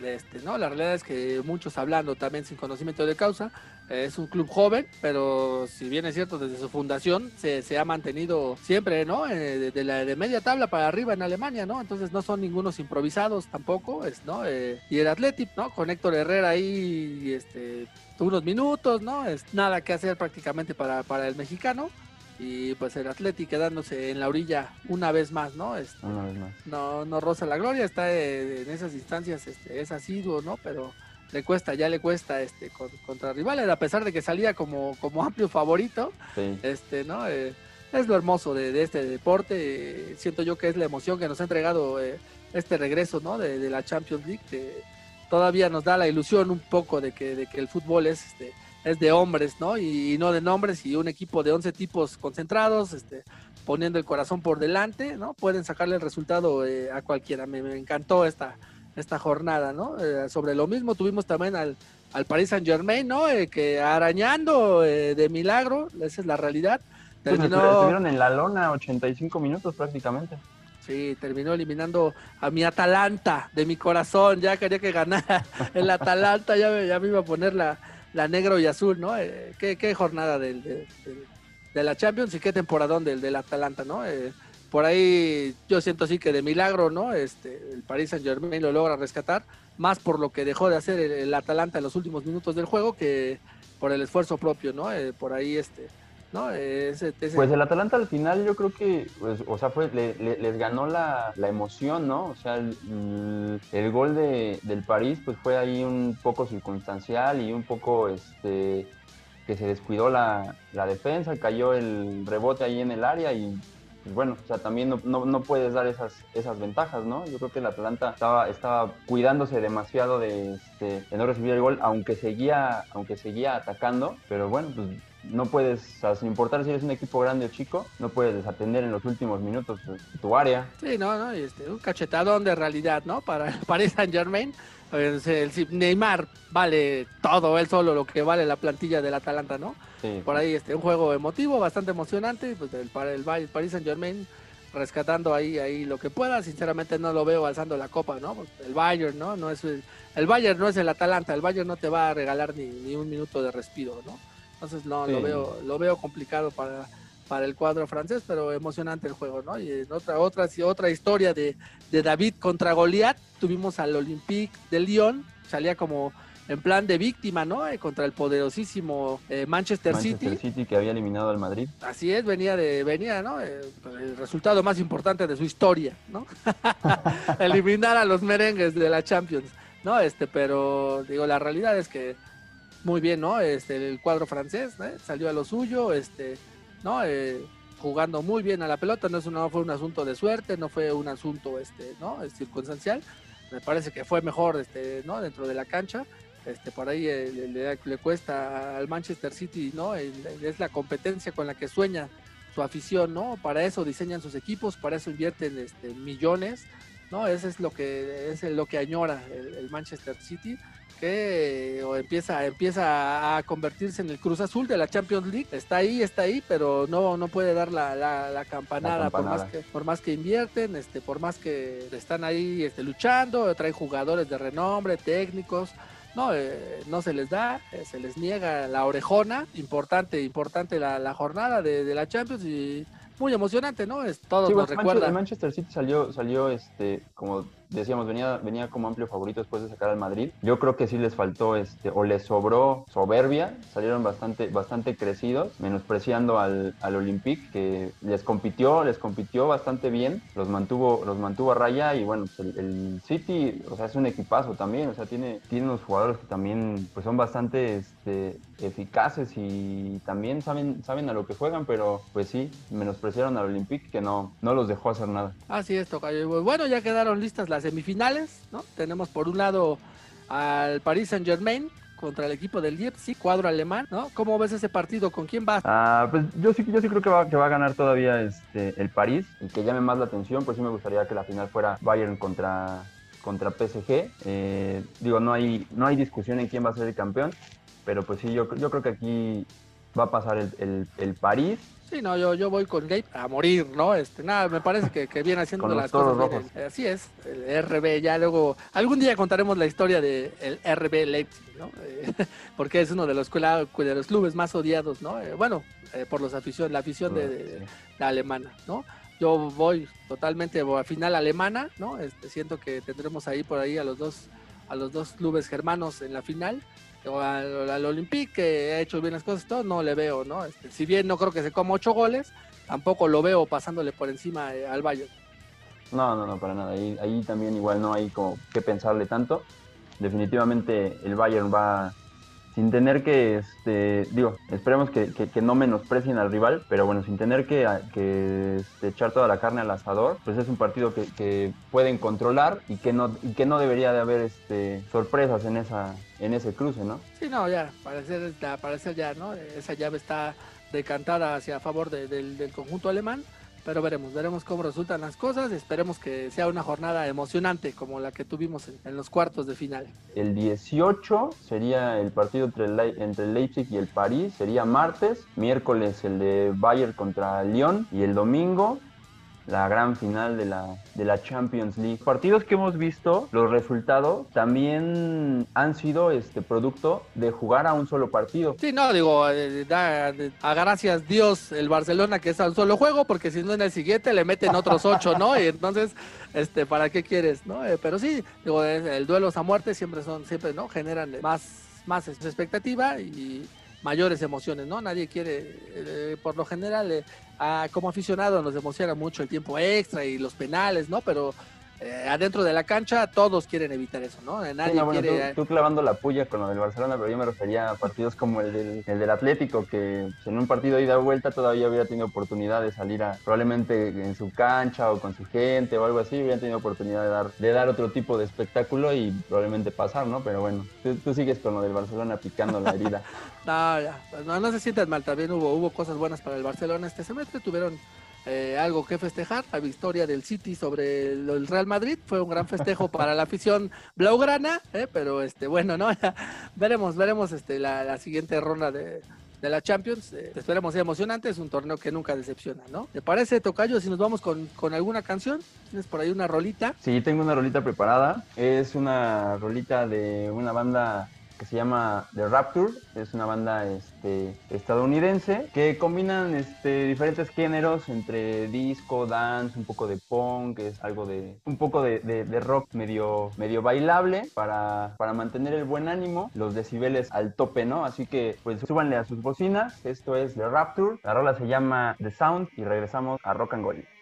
Este, ¿no? La realidad es que muchos hablando también sin conocimiento de causa, es un club joven, pero si bien es cierto, desde su fundación se, se ha mantenido siempre, ¿no? Eh, de, la de media tabla para arriba en Alemania, ¿no? Entonces no son ningunos improvisados tampoco, es, ¿no? Eh, y el Athletic, ¿no? Con Héctor Herrera ahí, este, unos minutos, ¿no? Es nada que hacer prácticamente para, para el mexicano y pues el Athletic quedándose en la orilla una vez más, ¿no? Este, una vez más. No, no roza la gloria, está en esas instancias, este, es asiduo, ¿no? Pero le cuesta, ya le cuesta este contra rivales, a pesar de que salía como, como amplio favorito, este, ¿no? Eh, es lo hermoso de, este deporte, siento yo que es la emoción que nos ha entregado eh, este regreso, ¿no? De, la Champions League, que todavía nos da la ilusión un poco de que, de que el fútbol es, este, es de hombres, ¿no? Y, no de nombres, y un equipo de 11 tipos concentrados, este, poniendo el corazón por delante, ¿no? Pueden sacarle el resultado eh, a cualquiera. Me, me encantó esta, esta jornada, ¿no? Eh, sobre lo mismo tuvimos también al, al Paris Saint Germain, ¿no? Eh, que arañando eh, de milagro, esa es la realidad. Pues terminó... estuvieron en la lona 85 minutos prácticamente. Sí, terminó eliminando a mi Atalanta de mi corazón. Ya quería que ganara el Atalanta, ya me, ya me iba a poner la, la negro y azul, ¿no? qué, qué, jornada del, de, la Champions y qué temporadón del, del Atalanta, ¿no? Por ahí yo siento así que de milagro, ¿no? Este, el Paris Saint Germain lo logra rescatar, más por lo que dejó de hacer el, Atalanta en los últimos minutos del juego que por el esfuerzo propio, ¿no? Eh, por ahí este, ¿no? Pues el Atalanta al final yo creo que, pues, o sea, fue, les ganó la, emoción, ¿no? O sea, el, gol de, del París pues fue ahí un poco circunstancial y un poco, este, que se descuidó la, la defensa, cayó el rebote ahí en el área y bueno, o sea, también no, puedes dar esas, esas ventajas, ¿no? Yo creo que el Atlanta estaba, estaba cuidándose demasiado de, este, de, no recibir el gol, aunque seguía, aunque seguía atacando, pero bueno, pues no puedes, o sea, sin importar si eres un equipo grande o chico, no puedes desatender en los últimos minutos tu área. Sí, no, no, este, un cachetadón de realidad, ¿no? Para, para Saint Germain. El, Neymar vale todo, él solo lo que vale la plantilla del Atalanta, ¿no? Por ahí este, un juego emotivo, bastante emocionante, pues el, el, el Paris Saint Germain rescatando ahí, ahí lo que pueda, sinceramente no lo veo alzando la copa, ¿no? El Bayern, ¿no? no es el, el, Bayern no es el Atalanta, el Bayern no te va a regalar ni, ni un minuto de respiro, ¿no? Entonces no, lo veo, lo veo complicado para, para el cuadro francés, pero emocionante el juego, ¿no? Y en otra, otra, otra historia de, de David contra Goliat, tuvimos al Olympique de Lyon, salía como en plan de víctima, ¿no? Eh, contra el poderosísimo eh, Manchester, Manchester City. que había eliminado al Madrid. Así es, venía de, venía, ¿no? Eh, el resultado más importante de su historia, ¿no? Eliminar a los merengues de la Champions, ¿no? Este, pero digo, la realidad es que muy bien, ¿no? Este, el cuadro francés, Salió a lo suyo, este, ¿no? jugando muy bien a la pelota, no, es no fue un asunto de suerte, no fue un asunto, este, ¿no? circunstancial. Me parece que fue mejor, este, ¿no? Dentro de la cancha este, por ahí eh, le, cuesta al Manchester City, ¿no? Es la competencia con la que sueña su afición, ¿no? Para eso diseñan sus equipos, para eso invierten este, millones, ¿no? Eso es lo que es lo que añora el, Manchester City que o empieza empieza a convertirse en el Cruz Azul de la Champions League está ahí está ahí pero no no puede dar la, la, campanada, por más que por más que invierten este por más que están ahí este, luchando traen jugadores de renombre técnicos no, eh, no se les da, eh, se les niega la orejona, importante, importante la, jornada de, la Champions y muy emocionante, ¿no? Es todo nos recuerda. El Manchester City salió, salió este, como decíamos, venía, venía como amplio favorito después de sacar al Madrid. Yo creo que sí les faltó, este, o les sobró soberbia, salieron bastante, bastante crecidos, menospreciando al, al Olympique, que les compitió, les compitió bastante bien, los mantuvo, los mantuvo a raya y bueno, pues el, City, o sea, es un equipazo también, o sea, tiene, tiene unos jugadores que también pues son bastante este, eficaces y también saben, saben a lo que juegan, pero pues sí, menospreciaron al Olympique que no, no los dejó hacer nada. Así es, Tocayo. Bueno, ya quedaron listas las semifinales, ¿no? Tenemos por un lado al Paris Saint Germain contra el equipo del Leipzig, cuadro alemán, ¿no? ¿Cómo ves ese partido? ¿Con quién vas? Ah, pues yo sí, yo sí creo que va, que va a ganar todavía este, el París y que llame más la atención, pues sí me gustaría que la final fuera Bayern contra, contra PSG. Eh, digo, no hay, no hay discusión en quién va a ser el campeón, pero pues sí, yo, yo creo que aquí va a pasar el, el, el París Sí, no, yo, yo voy con Gabe a morir, ¿no? Este, nada, me parece que, que viene haciendo las cosas bien. Así es, el RB, ya luego, algún día contaremos la historia del RB Leipzig, ¿no? Eh, porque es uno de los, de clubes más odiados, ¿no? Eh, bueno, eh, por los afición, la afición de, de- la alemana, ¿no? Yo voy totalmente a final alemana, ¿no? Este, siento que tendremos ahí por ahí a los dos, a los dos clubes germanos en la final. Al, al Olympique, que ha hecho bien las cosas, todo, no le veo, ¿no? Este, si bien no creo que se coma ocho goles, tampoco lo veo pasándole por encima eh, al Bayern. No, no, no, para nada. Ahí, ahí también igual no hay como que pensarle tanto. Definitivamente el Bayern va sin tener que, este, digo, esperemos que, que- no menosprecien al rival, pero bueno, sin tener que, este, echar toda la carne al asador, pues es un partido que, pueden controlar y que no, y que no debería de haber este, sorpresas en, esa, en ese cruce, ¿no? Sí, no, ya, parecer, parecer ya, ¿no? Esa llave está decantada hacia favor de- del, del conjunto alemán, pero veremos, veremos cómo resultan las cosas, esperemos que sea una jornada emocionante como la que tuvimos en, los cuartos de final. El 18 sería el partido entre el, entre el Leipzig y el París, sería martes, miércoles el de Bayern contra Lyon. Y el domingo la gran final de la, de la Champions League. Partidos que hemos visto, los resultados también han sido este producto de jugar a un solo partido. Sí, no, digo, eh, da a gracias Dios el Barcelona que es a un solo juego, porque si no en el siguiente le meten otros ocho, ¿no? Y entonces, este, ¿para qué quieres, no? Eh, pero sí, digo, el duelos a muerte siempre son, siempre, ¿no? Generan más, más expectativa y mayores emociones, ¿no? Nadie quiere, eh, por lo general, eh, a- como aficionado nos emociona mucho el tiempo extra y los penales, ¿no? Pero eh, adentro de la cancha todos quieren evitar eso, ¿no? Nadie Sí, no, bueno, quiere... tú, tú clavando la puya con lo del Barcelona, pero yo me refería a partidos como el del, el del Atlético, que pues, en un partido de ida y vuelta todavía hubiera tenido oportunidad de salir a, probablemente en su cancha o con su gente o algo así, hubieran tenido oportunidad de dar, de dar otro tipo de espectáculo y probablemente pasar, ¿no? Pero bueno, tú, tú sigues con lo del Barcelona picando la herida. No, ya, no, no se sientan mal, también hubo, hubo cosas buenas para el Barcelona este semestre, tuvieron eh, algo que festejar, la victoria del City sobre el, el Real Madrid, fue un gran festejo para la afición blaugrana, eh, pero este bueno, no, veremos, veremos este la, la siguiente ronda de, de la Champions, eh, esperemos sea emocionante, es un torneo que nunca decepciona, ¿no? ¿Te parece, Tocayo, si nos vamos con, con alguna canción? ¿Tienes por ahí una rolita? Sí, tengo una rolita preparada. Es una rolita de una banda que se llama The Rapture. Es una banda este, estadounidense que combinan este, diferentes géneros entre disco, dance, un poco de punk, es algo de un poco de, rock medio, medio bailable para, para mantener el buen ánimo, los decibeles al tope, ¿no? Así que pues súbanle a sus bocinas. Esto es The Rapture. La rola se llama The Sound y regresamos a Rock and Gold.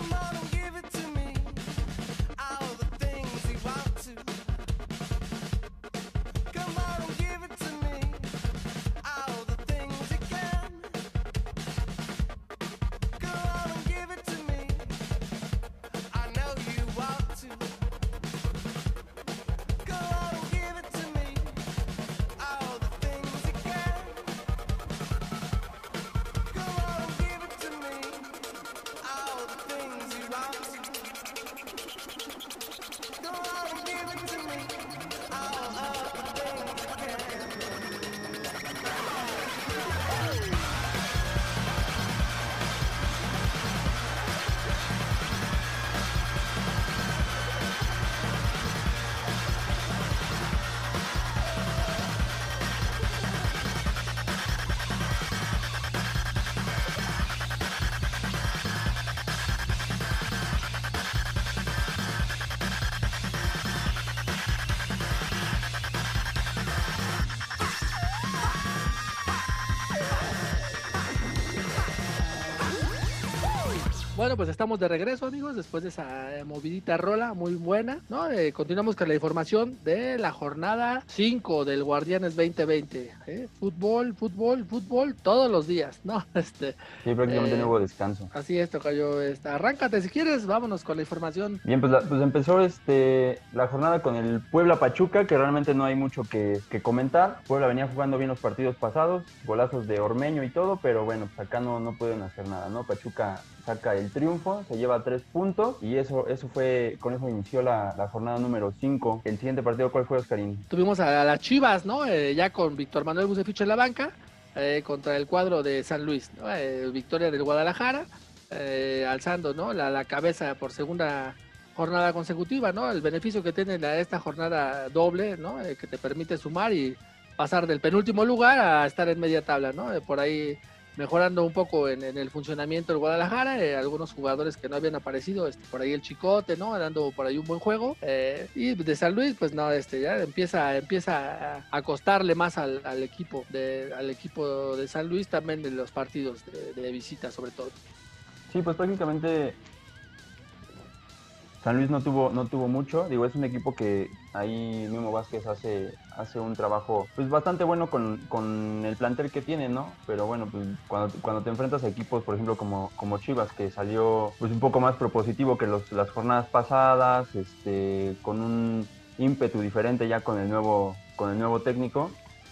your mind. Bueno, pues estamos de regreso, amigos, después de esa eh, movidita rola muy buena, ¿no? Eh, continuamos con la información de la jornada 5 del Guardianes 2020. ¿eh? Fútbol, fútbol, fútbol, todos los días, ¿no? Este, Sí, prácticamente Eh, no hubo descanso. así es, Tocayo. Esta, arráncate si quieres, vámonos con la información. Bien, pues, la- pues empezó este, la jornada con el Puebla Pachuca, que realmente no hay mucho que, que comentar. Puebla venía jugando bien los partidos pasados, golazos de Ormeño y todo, pero bueno, pues acá no, no pueden hacer nada, ¿no? Pachuca saca el triunfo, se lleva tres puntos y eso, eso fue, con eso inició la, jornada número 5. El siguiente partido, ¿cuál fue, Oscarín? Tuvimos a, las Chivas, ¿no? Eh, ya con Víctor Manuel Bucefich en la banca, eh, contra el cuadro de San Luis, ¿no? Eh, victoria del Guadalajara, eh, alzando, ¿no? La, cabeza por segunda jornada consecutiva, ¿no? El beneficio que tiene esta jornada doble, ¿no? Que te permite sumar y pasar del penúltimo lugar a estar en media tabla, ¿no? Por ahí mejorando un poco en, el funcionamiento del Guadalajara, eh, algunos jugadores que no habían aparecido, este, por ahí el Chicote, ¿no? Dando por ahí un buen juego. eh, y de San Luis, pues no, este, ya empieza, empieza a, costarle más al, equipo de, al equipo de San Luis también de los partidos de, visita sobre todo. Sí, pues prácticamente San Luis no tuvo, no tuvo mucho. Digo, es un equipo que ahí Memo Vázquez hace, hace un trabajo pues bastante bueno con, con el plantel que tiene, ¿no? Pero bueno, pues cuando, cuando te enfrentas a equipos, por ejemplo, como, como Chivas, que salió pues un poco más propositivo que los, las jornadas pasadas, este, con un ímpetu diferente ya con el nuevo, con el nuevo técnico,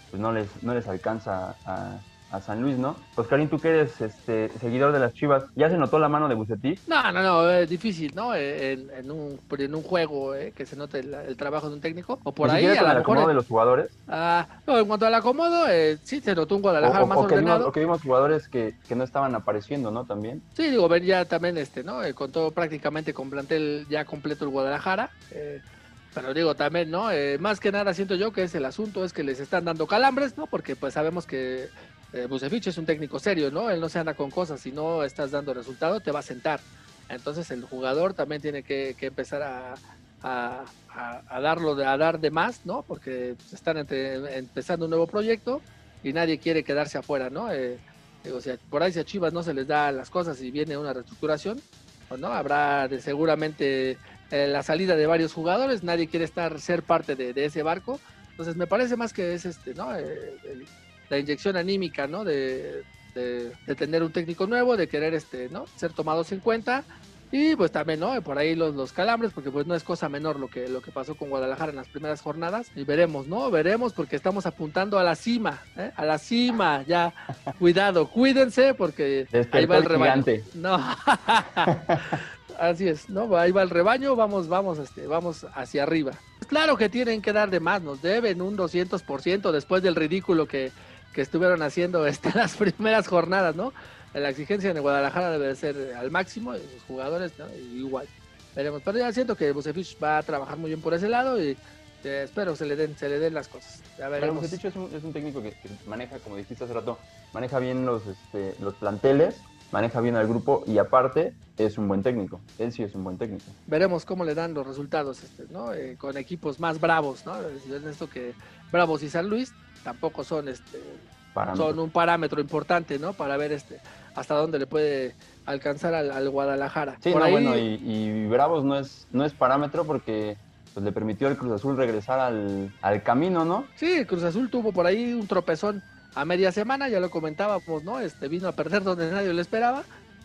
pues no les, no les alcanza a, a San Luis, ¿no? Oscarín, tú que eres este, seguidor de las Chivas, ¿ya se notó la mano de Bucetich? No, no, no, es difícil, ¿no? Eh, En, en un, en un juego eh, que se note el, el trabajo de un técnico. O por ahí, siquiera a con el acomodo de los jugadores. ah, no, en cuanto al acomodo, eh, sí se notó un Guadalajara o- más o que vimos, o que vimos jugadores que, que no estaban apareciendo, ¿no? También. Sí, digo, ven ya también, este, ¿no? Eh, con todo prácticamente con plantel ya completo el Guadalajara. eh, pero digo, también, ¿no? Eh, más que nada siento yo que es el asunto, es que les están dando calambres, ¿no? Porque pues sabemos que eh, es un técnico serio, ¿no? Él no se anda con cosas, si no estás dando resultado, te va a sentar. Entonces el jugador también tiene que, empezar a, darlo, a dar de más, ¿no? Porque están empezando un nuevo proyecto y nadie quiere quedarse afuera, ¿no? Eh, Digo, por ahí si a Chivas no se les da las cosas y viene una reestructuración, pues no, habrá seguramente eh, la salida de varios jugadores, nadie quiere estar ser parte de, ese barco. Entonces me parece más que es este, ¿no? Eh, la inyección anímica, ¿no? De, de- de tener un técnico nuevo, de querer este, ¿no? ser tomados en cuenta. Y pues también, ¿no? Por ahí los, los calambres, porque pues no es cosa menor lo que, lo que pasó con Guadalajara en las primeras jornadas. Y veremos, ¿no? Veremos porque estamos apuntando a la cima, ¿eh? A la cima, ya. Cuidado, cuídense porque ahí Despertó va el el rebaño. gigante. No. Así es, ¿no? Ahí va el rebaño, vamos, vamos, este, vamos hacia arriba. Claro que tienen que dar de más, nos deben un 200% después del ridículo que, que estuvieron haciendo este, las primeras jornadas, ¿no? La exigencia en el Guadalajara debe de ser al máximo, los jugadores, ¿no? igual. Veremos, pero ya siento que Bucefich va a trabajar muy bien por ese lado y eh, espero se le den, se le den las cosas. Ya Pero veremos. Bucetich es un, es un técnico que, que maneja, como dijiste hace rato, maneja bien los, este, los planteles, maneja bien al grupo y aparte es un buen técnico. Él sí es un buen técnico. veremos cómo le dan los resultados este, ¿no? Eh, con equipos más bravos, ¿no? Es esto que Bravos y San Luis tampoco son este son un parámetro importante, ¿no? Para ver este hasta dónde le puede alcanzar al, Guadalajara. Sí, no, bueno, y, Bravos no es, no es parámetro porque pues, le permitió al Cruz Azul regresar al, al camino, ¿no? Sí, Cruz Azul tuvo por ahí un tropezón a media semana, ya lo comentábamos, ¿no? Este vino a perder donde nadie lo esperaba,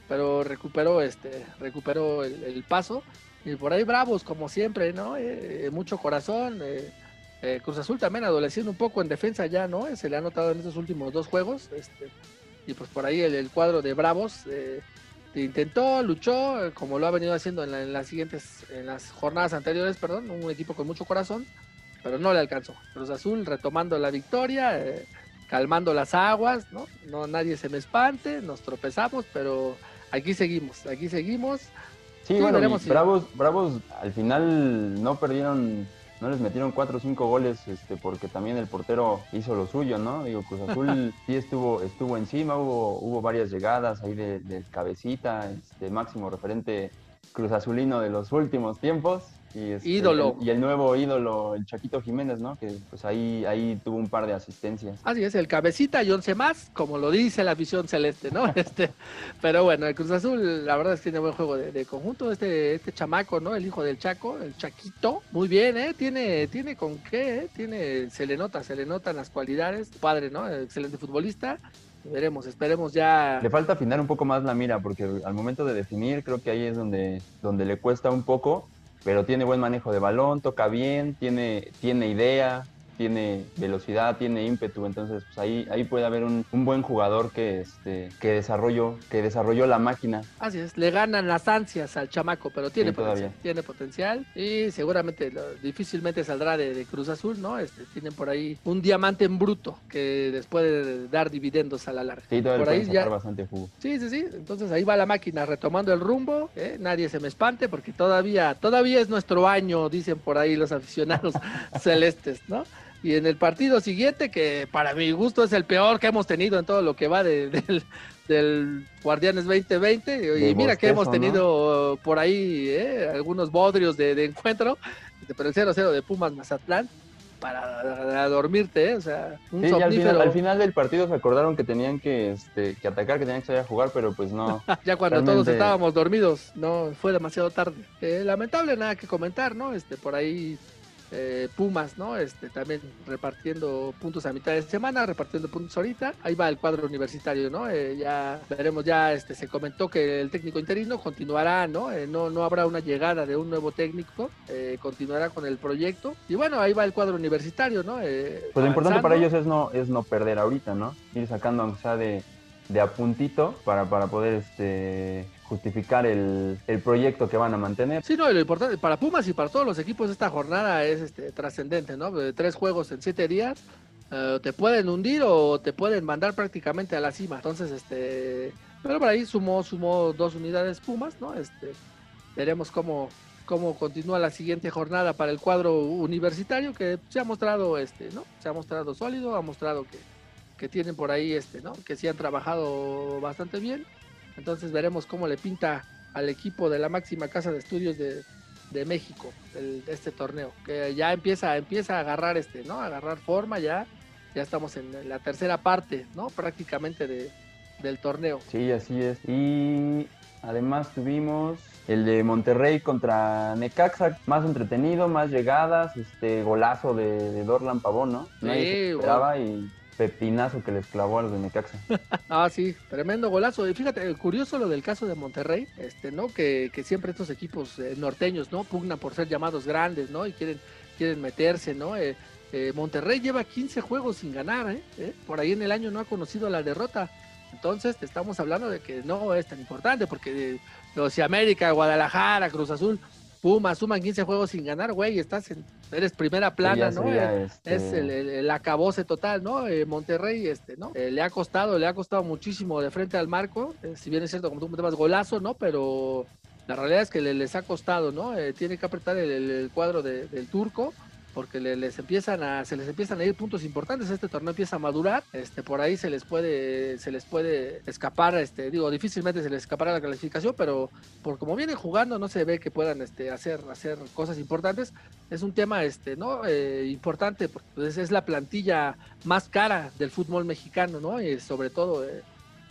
pero recuperó este, recuperó el, paso. Y por ahí bravos, como siempre, ¿no? Eh, mucho corazón. Eh, eh, Cruz Azul también adoleciendo un poco en defensa ya, ¿no? Se le ha notado en estos últimos dos juegos. Este, y pues por ahí el, cuadro de Bravos intentó, luchó, como lo ha venido haciendo en, las siguientes, en las jornadas anteriores, perdón, un equipo con mucho corazón, pero no le alcanzó. Cruz Azul retomando la victoria calmando las aguas, ¿no? No nadie se me espante, nos tropezamos, pero aquí seguimos, aquí seguimos. Sí, bueno, Bravos, Bravos al final no perdieron, no les metieron cuatro o cinco goles, este, porque también el portero hizo lo suyo, ¿no? Digo, Cruz Azul sí estuvo, estuvo encima, hubo, hubo varias llegadas ahí de, de cabecita, este máximo referente Cruz Azulino de los últimos tiempos. Y este, ídolo. y el nuevo ídolo, el Chaquito Jiménez, ¿no? Que pues ahí, ahí tuvo un par de asistencias. Así es, el cabecita y once más, como lo dice la visión celeste, ¿no? Este, pero bueno, el Cruz Azul, la verdad es que tiene buen juego de, conjunto. Este, este chamaco, ¿no? El hijo del Chaco, el Chaquito. Muy bien, ¿eh? Tiene, tiene con qué, ¿eh? Tiene, se le nota, se le notan las cualidades. Padre, ¿no? Excelente futbolista veremos, esperemos ya. Le falta afinar un poco más la mira, porque al momento de definir, creo que ahí es donde, donde le cuesta un poco pero tiene buen manejo de balón, toca bien, tiene, tiene idea, tiene velocidad, tiene ímpetu, entonces pues ahí, ahí puede haber un, buen jugador que, este, que, desarrolló, que desarrolló la máquina. Así es, le ganan las ansias al chamaco, pero tiene potencial, tiene potencial y seguramente difícilmente saldrá de, Cruz Azul, ¿no? Este, tienen por ahí un diamante en bruto que les puede dar dividendos a la larga. Sí, por ahí ya bastante jugo. Sí, sí, sí, entonces ahí va la máquina retomando el rumbo, ¿eh? nadie se me espante porque todavía, todavía es nuestro año, dicen por ahí los aficionados celestes, ¿no? Y en el partido siguiente, que para mi gusto es el peor que hemos tenido en todo lo que va del, del Guardianes 2020. y mira que hemos tenido por ahí eh, algunos bodrios de, encuentro, pero el 0-0 de Pumas Mazatlán para, dormirte, ¿eh? o sea, un sí, al, final, del partido se acordaron que tenían que, este, que atacar, que tenían que salir a jugar, pero pues no. ya cuando todos estábamos dormidos, no, fue demasiado tarde. Eh, lamentable, nada que comentar, ¿no? Este, por ahí eh, Pumas, ¿no? Este, también repartiendo puntos a mitad de semana, repartiendo puntos ahorita. Ahí va el cuadro universitario, ¿no? Eh, ya veremos, ya este, se comentó que el técnico interino continuará, ¿no? Eh, no, no habrá una llegada de un nuevo técnico, continuará con el proyecto. Y bueno, ahí va el cuadro universitario, ¿no? pues lo importante para ellos es no, es no perder ahorita, ¿no? Ir sacando aunque sea de, de a puntito para, para poder este justificar el, proyecto que van a mantener. Sí, no, lo importante para Pumas y para todos los equipos esta jornada es este, trascendente, ¿no? De tres juegos en siete días, eh, te pueden hundir o te pueden mandar prácticamente a la cima. Entonces, este, pero por ahí sumó, sumó dos unidades Pumas, ¿no? Este, veremos cómo, cómo continúa la siguiente jornada para el cuadro universitario que se ha mostrado, este, ¿no? Se ha mostrado sólido, ha mostrado que, que tienen por ahí, este, ¿no? Que sí han trabajado bastante bien entonces veremos cómo le pinta al equipo de la máxima casa de estudios de, México este torneo, que ya empieza, empieza a agarrar este, ¿no? A agarrar forma ya. Ya estamos en la tercera parte, ¿no? Prácticamente de, del torneo. Sí, así es. Y además tuvimos el de Monterrey contra Necaxa, más entretenido, más llegadas, este golazo de, Dorlan Pavón, ¿no? Nadie esperaba y pepinazo que les clavó a los de Necaxa. ah, sí, tremendo golazo. Y fíjate, curioso lo del caso de Monterrey, este, ¿no? Que, siempre estos equipos eh, norteños, ¿no? Pugnan por ser llamados grandes, ¿no? Y quieren, quieren meterse, ¿no? Eh, eh, Monterrey lleva 15 juegos sin ganar, ¿eh? Por ahí en el año no ha conocido la derrota. Entonces, te estamos hablando de que no es tan importante, porque los de América, Guadalajara, Cruz Azul, Puma, suman 15 juegos sin ganar, güey, estás en, eres primera plana, ¿no? Eh, es este el, acabose total, ¿no? Eh, Monterrey, este, ¿no? Eh, le ha costado, le ha costado muchísimo de frente al marco, si bien es cierto, como tú me llamas, golazo, ¿no? Pero la realidad es que les ha costado, ¿no? tiene que apretar el, cuadro del turco porque les empiezan a, se les empiezan a ir puntos importantes, este torneo empieza a madurar, este, por ahí se les puede, se les puede escapar, este, digo, difícilmente se les escapará la clasificación, pero por como vienen jugando no se ve que puedan este, hacer, hacer cosas importantes. Es un tema este, ¿no? Eh, importante, porque pues, es la plantilla más cara del fútbol mexicano, ¿no? Y sobre todo, eh,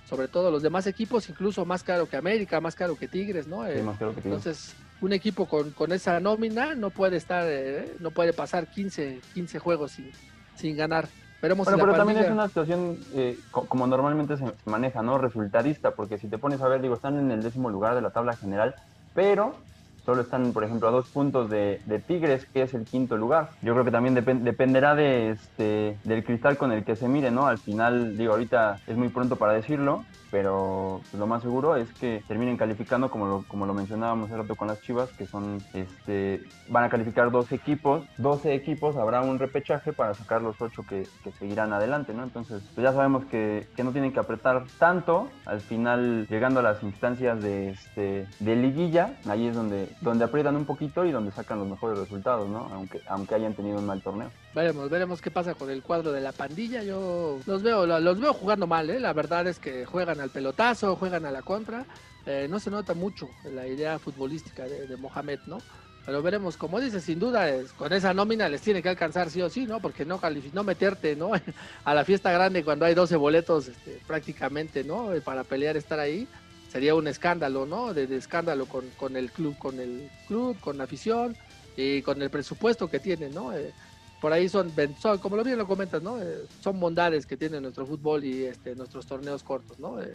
sobre todo los demás equipos, incluso más caro que América, más caro que Tigres, ¿no? Sí, Eh, más caro que Tigres. entonces, un equipo con, con esa nómina no puede estar, eh, no puede pasar 15, 15 juegos sin, sin ganar. Veremos Bueno, pero también es una situación eh, co- como normalmente se maneja, ¿no? Resultadista, porque si te pones a ver, digo, están en el décimo lugar de la tabla general, pero solo están, por ejemplo, a dos puntos de, de Tigres, que es el quinto lugar. Yo creo que también depen- dependerá de este, del cristal con el que se mire, ¿no? Al final, digo, ahorita es muy pronto para decirlo, pero pues, lo más seguro es que terminen calificando, como lo, como lo mencionábamos hace rato con las Chivas, que son, este, van a calificar dos equipos, 12 equipos, habrá un repechaje para sacar los ocho que, que seguirán adelante, ¿no? Entonces, pues ya sabemos que, que no tienen que apretar tanto, al final, llegando a las instancias de, este, de liguilla, ahí es donde, donde aprietan un poquito y donde sacan los mejores resultados, ¿no? Aunque, aunque hayan tenido un mal torneo. Veremos, veremos qué pasa con el cuadro de la pandilla. Yo los veo, lo- los veo jugando mal, ¿eh? La verdad es que juegan al pelotazo, juegan a la contra. Eh, no se nota mucho la idea futbolística de, de Mohamed, ¿no? Pero veremos, como dices, sin duda, con esa nómina les tiene que alcanzar sí o sí, ¿no? Porque no, no meterte, ¿no? a la fiesta grande cuando hay 12 boletos este, prácticamente, ¿no? Eh, Para pelear estar ahí. Sería un escándalo, ¿no? De, de escándalo con, con el club, con el club, con la afición y con el presupuesto que tiene, ¿no? Eh, por ahí son, como lo bien lo comentas, ¿no? Eh, son bondades que tiene nuestro fútbol y este, nuestros torneos cortos, ¿no? Eh,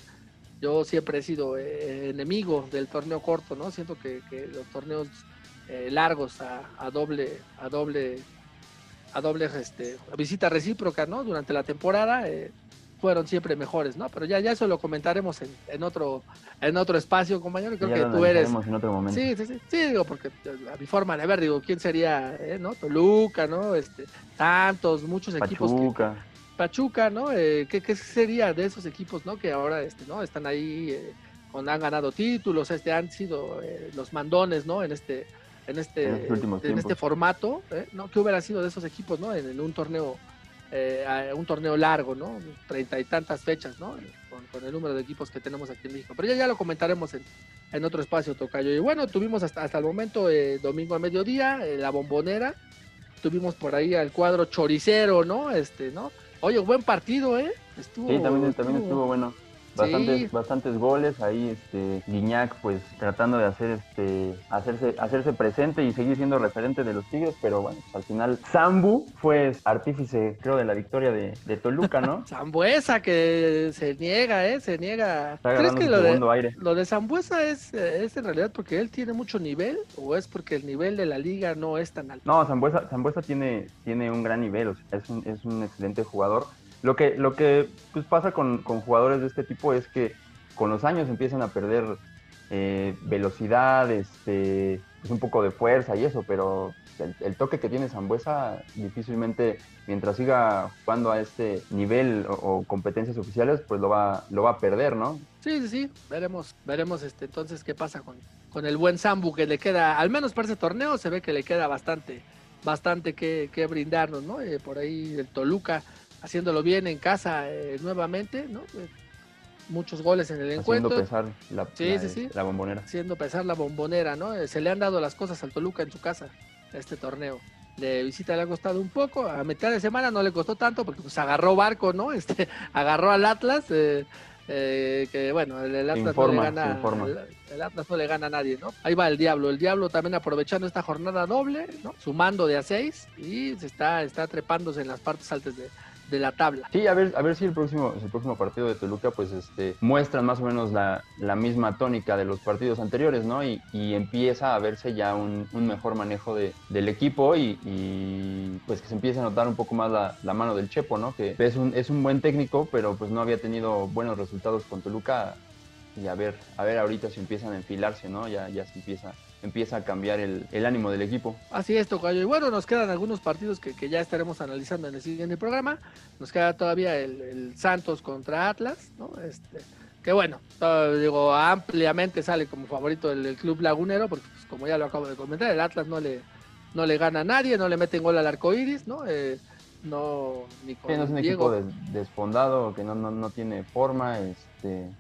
yo siempre he sido eh, enemigo del torneo corto, ¿no? Siento que, los torneos largos a, doble, a doble, a doble este, visita recíproca, ¿no? Durante la temporada fueron siempre mejores, ¿no? Pero ya, ya eso lo comentaremos en, en otro, en otro espacio, compañero. Creo ya que lo tú eres, en otro momento. Sí, sí, sí, sí, digo, porque eh, a mi forma de ver, digo, ¿quién sería, eh, no? Toluca, ¿no? Este, Santos, muchos equipos que, Pachuca. Pachuca, ¿no? Eh, ¿qué, qué sería de esos equipos, ¿no? Que ahora, este, ¿no? Están ahí, eh, con, han ganado títulos, este, han sido los mandones, ¿no? En este, en este, En este formato, ¿eh? ¿no? ¿Qué hubiera sido de esos equipos, ¿no? En, en un torneo, eh, a- un torneo largo, ¿no? Treinta y tantas fechas, ¿no? Con, con el número de equipos que tenemos aquí en México. Pero ya, ya lo comentaremos en, en otro espacio, Tocayo. Y bueno, tuvimos hasta, hasta el momento, eh, domingo a mediodía, eh, la bombonera. Tuvimos por ahí al cuadro choricero, ¿no? Este, ¿no? Oye, buen partido, ¿eh? Estuvo, Sí, también, también estuvo bueno. Bastantes, Sí. bastantes goles ahí, este, Guiñac, pues tratando de hacer, este, hacerse, hacerse presente y seguir siendo referente de los Tigres, pero bueno, pues, al final Zambu fue artífice, creo, de la victoria de, de Toluca, ¿no? Zambuesa que se niega, ¿eh? Se niega. Está ¿Crees que lo de, aire. lo de Zambuesa es, eh, es en realidad porque él tiene mucho nivel o es porque el nivel de la liga no es tan alto? No, Zambuesa, Zambuesa tiene, tiene un gran nivel, o sea, es un, es un excelente jugador. Lo que, lo que pues, pasa con, con jugadores de este tipo es que con los años empiezan a perder eh, velocidad, este, pues, un poco de fuerza y eso, pero el, toque que tiene Zambuesa difícilmente, mientras siga jugando a este nivel o, o competencias oficiales, pues lo va, lo va a perder, ¿no? Sí, sí, sí. Veremos, veremos este, entonces qué pasa con, con el buen Zambu que le queda, al menos para ese torneo, se ve que le queda bastante, bastante que, que brindarnos, ¿no? Eh, por ahí el Toluca haciéndolo bien en casa eh, nuevamente, ¿no? Eh, muchos goles en el Haciendo encuentro. pesar la, Sí, la- sí, sí. la bombonera. haciendo pesar la bombonera, ¿no? Eh, Se le han dado las cosas al Toluca en su casa, este torneo. De visita le ha costado un poco, a mitad de semana no le costó tanto porque pues agarró barco, ¿no? Este, agarró al Atlas, eh, eh, que bueno, el, el Atlas informa, no le gana, el, el Atlas no le gana a nadie, ¿no? Ahí va el Diablo, el Diablo también aprovechando esta jornada doble, ¿no? Sumando de a seis y se está, está trepándose en las partes altas de, de la tabla. Sí, a ver, a ver si el próximo, el próximo partido de Toluca, pues este, muestran más o menos la, la misma tónica de los partidos anteriores, ¿no? Y, y empieza a verse ya un, un mejor manejo de, del equipo y, y, pues que se empieza a notar un poco más la, la mano del Chepo, ¿no? Que es un, es un buen técnico, pero pues no había tenido buenos resultados con Toluca. Y a ver, a ver ahorita si empiezan a enfilarse, ¿no? Ya, ya se empieza, empieza a cambiar el, el ánimo del equipo. Así es, Tocayo. Y bueno, nos quedan algunos partidos que, que ya estaremos analizando en el siguiente programa. Nos queda todavía el, el Santos contra Atlas, ¿no? Este, que bueno, todo, digo, ampliamente sale como favorito el, el club lagunero, porque pues, como ya lo acabo de comentar, el Atlas no le, no le gana a nadie, no le meten gol al arco iris, ¿no? Eh, no, ni con Sí, no es un Diego. equipo des- desfondado, que no, no, no tiene forma, este,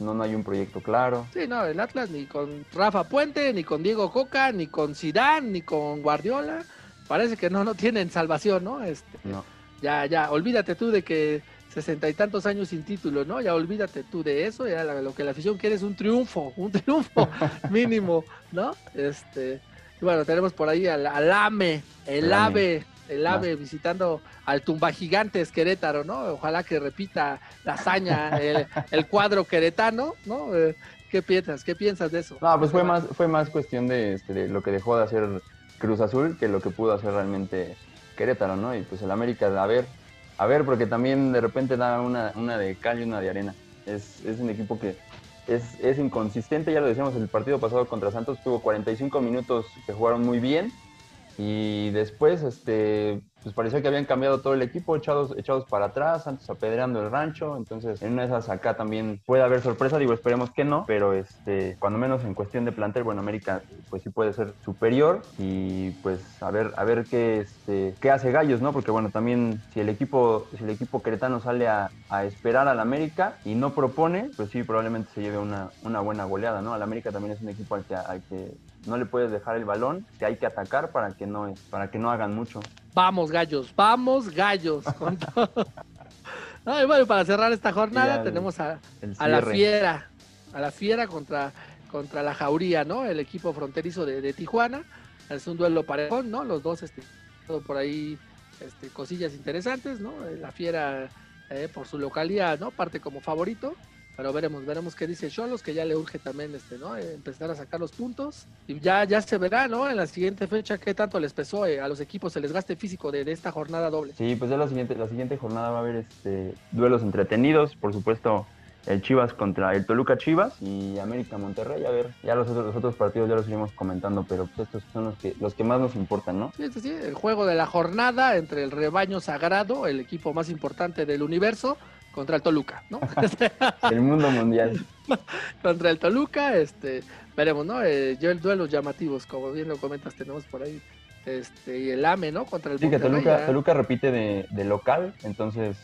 no, no hay un proyecto claro. Sí, no, el Atlas ni con Rafa Puente, ni con Diego Coca, ni con Zidane, ni con Guardiola. Parece que no, no tienen salvación, ¿no? Este, No. Ya, ya, olvídate tú de que sesenta y tantos años sin título, ¿no? Ya olvídate tú de eso, ya lo que la afición quiere es un triunfo, un triunfo mínimo, ¿no? Este, bueno, tenemos por ahí al, AME, el, AVE, el AVE visitando al Tumba Gigantes Querétaro, ¿no? Ojalá que repita la hazaña, el, cuadro queretano, ¿no? Eh, ¿Qué piensas? ¿Qué piensas de eso? No, pues fue más, fue más cuestión de, este, de lo que dejó de hacer Cruz Azul que lo que pudo hacer realmente Querétaro, ¿no? Y pues el América, a ver, a ver, porque también de repente da una, una de cal y una de arena. Es, es un equipo que es, es, inconsistente, ya lo decíamos, el partido pasado contra Santos tuvo 45 minutos que jugaron muy bien y después este, pues parecía que habían cambiado todo el equipo, echados, echados para atrás, antes apedreando el rancho, entonces en una de esas acá también puede haber sorpresa, digo, esperemos que no, pero este, cuando menos en cuestión de plantel, bueno, América pues sí puede ser superior y pues a ver, a ver qué, este, qué hace Gallos, ¿no? Porque bueno, también si el equipo, si el equipo queretano sale a, a esperar al América y no propone, pues sí, probablemente se lleve una, una buena goleada, ¿no? Al América también es un equipo al que, al que no le puedes dejar el balón, que hay que atacar para que no, para que no hagan mucho. Vamos, gallos, vamos, gallos. Con y bueno, para cerrar esta jornada tenemos a, la fiera, a la fiera contra, contra la jauría, ¿no? El equipo fronterizo de, Tijuana. Es un duelo parejón, ¿no? Los dos, este, por ahí, este, cosillas interesantes, ¿no? La fiera, eh, por su localidad, ¿no? Parte como favorito. Pero veremos, veremos qué dice Cholos, que ya le urge también este, ¿no? Eh, empezar a sacar los puntos. Y ya, ya se verá, ¿no? En la siguiente fecha qué tanto les pesó eh, a los equipos el desgaste físico de, esta jornada doble. Sí, pues ya la siguiente, la siguiente jornada va a haber este, duelos entretenidos, por supuesto. El Chivas contra el Toluca Chivas y América Monterrey. A ver, ya los otros, los otros partidos ya los seguimos comentando, pero pues estos son los que, los que más nos importan, ¿no? Sí, sí, sí. El juego de la jornada entre el rebaño sagrado, el equipo más importante del universo, contra el Toluca, ¿no? el mundo mundial. contra el Toluca, este, veremos, ¿no? Eh, yo el duelo llamativos, como bien lo comentas, tenemos por ahí, este, y el AME, ¿no? Contra el Sí, que Toluca, Toluca repite de, de, local, entonces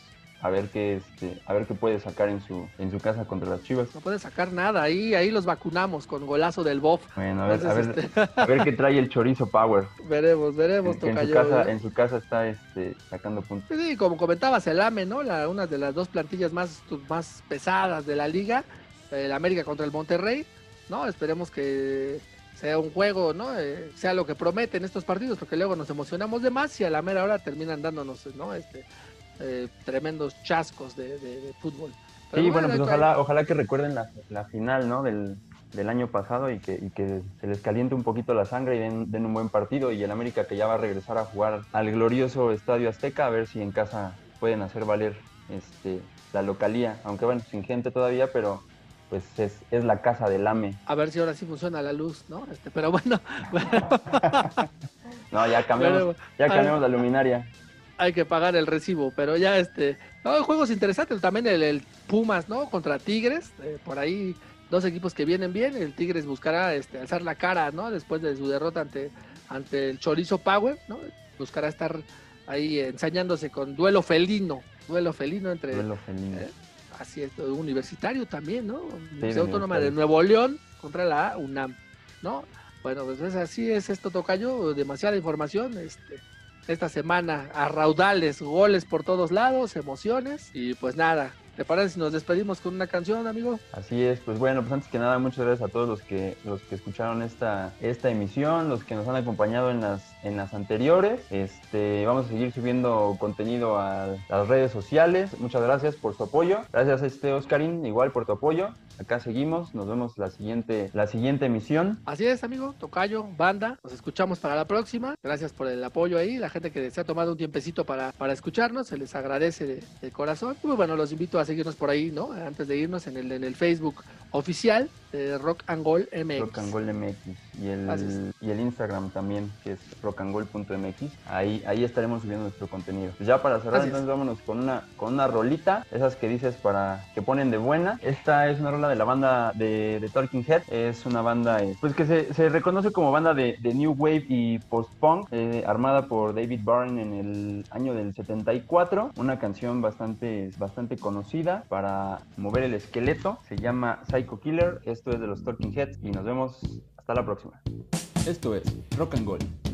a ver qué este, a ver qué puede sacar en su en su casa contra las Chivas. No puede sacar nada, ahí ahí los vacunamos con golazo del Bob. Bueno, a ver, a, ver este, a ver qué trae el chorizo Power. Veremos, veremos, en, su casa, ¿eh? en su casa está este, sacando puntos. Sí, como comentabas, el AME, ¿no? La, una de las dos plantillas más, más pesadas de la liga, el América contra el Monterrey, ¿no? Esperemos que sea un juego, ¿no? Eh, sea lo que prometen estos partidos, porque luego nos emocionamos de más y a la mera hora terminan dándonos, ¿no? Este, eh, tremendos chascos de, fútbol. sí, bueno, pues ojalá, ojalá que recuerden la, final ¿no? del, año pasado y que, que, se les caliente un poquito la sangre y den, un buen partido. Y el América que ya va a regresar a jugar al glorioso Estadio Azteca, a ver si en casa pueden hacer valer este, la localía. Aunque bueno, sin gente todavía, pero pues es, es, la casa del AME. A ver si ahora sí funciona la luz, ¿no? Este, pero bueno. no, ya cambiamos, ya cambiamos la luminaria hay que pagar el recibo, pero ya este, no, hay juegos interesantes, también el, Pumas, ¿no? Contra Tigres, eh, por ahí dos equipos que vienen bien, el Tigres buscará este, alzar la cara, ¿no? Después de su derrota ante, ante el Chorizo Power, ¿no? Buscará estar ahí ensañándose con duelo felino, duelo felino entre... Duelo felino. Eh, así es, universitario también, ¿no? Universidad Autónoma de Nuevo León contra la UNAM, ¿no? Bueno, pues así es esto, Tocayo, demasiada información, este esta semana a raudales, goles por todos lados, emociones y pues nada. ¿Te parece si nos despedimos con una canción, amigo? Así es, pues bueno, pues antes que nada, muchas gracias a todos los que los que escucharon esta, esta emisión, los que nos han acompañado en las, en las anteriores. Este, vamos a seguir subiendo contenido a las redes sociales. Muchas gracias por su apoyo. Gracias a este Oscarín, igual por tu apoyo acá seguimos, nos vemos la siguiente, la siguiente emisión. Así es, amigo, Tocayo, banda, nos escuchamos para la próxima. Gracias por el apoyo ahí, la gente que se ha tomado un tiempecito para, para escucharnos, se les agradece de, corazón. Muy bueno, los invito a seguirnos por ahí, ¿no? Antes de irnos en el, en el Facebook oficial de Rock and Gold MX. Rock and Gold MX. Y el, y el Instagram también, que es rockandgold.mx. Ahí, ahí estaremos subiendo nuestro contenido. Pues ya para cerrar, entonces vámonos con una, con una rolita, esas que dices para que ponen de buena. Esta es una rola de la banda de, de Talking Head. Es una banda eh, pues que se, se, reconoce como banda de, de New Wave y post-punk, eh, armada por David Byrne en el año del 74. Una canción bastante, bastante conocida para mover el esqueleto. Se llama Psycho Killer. Esto es de los Talking Heads y nos vemos hasta la próxima. Esto es Rock and Gold.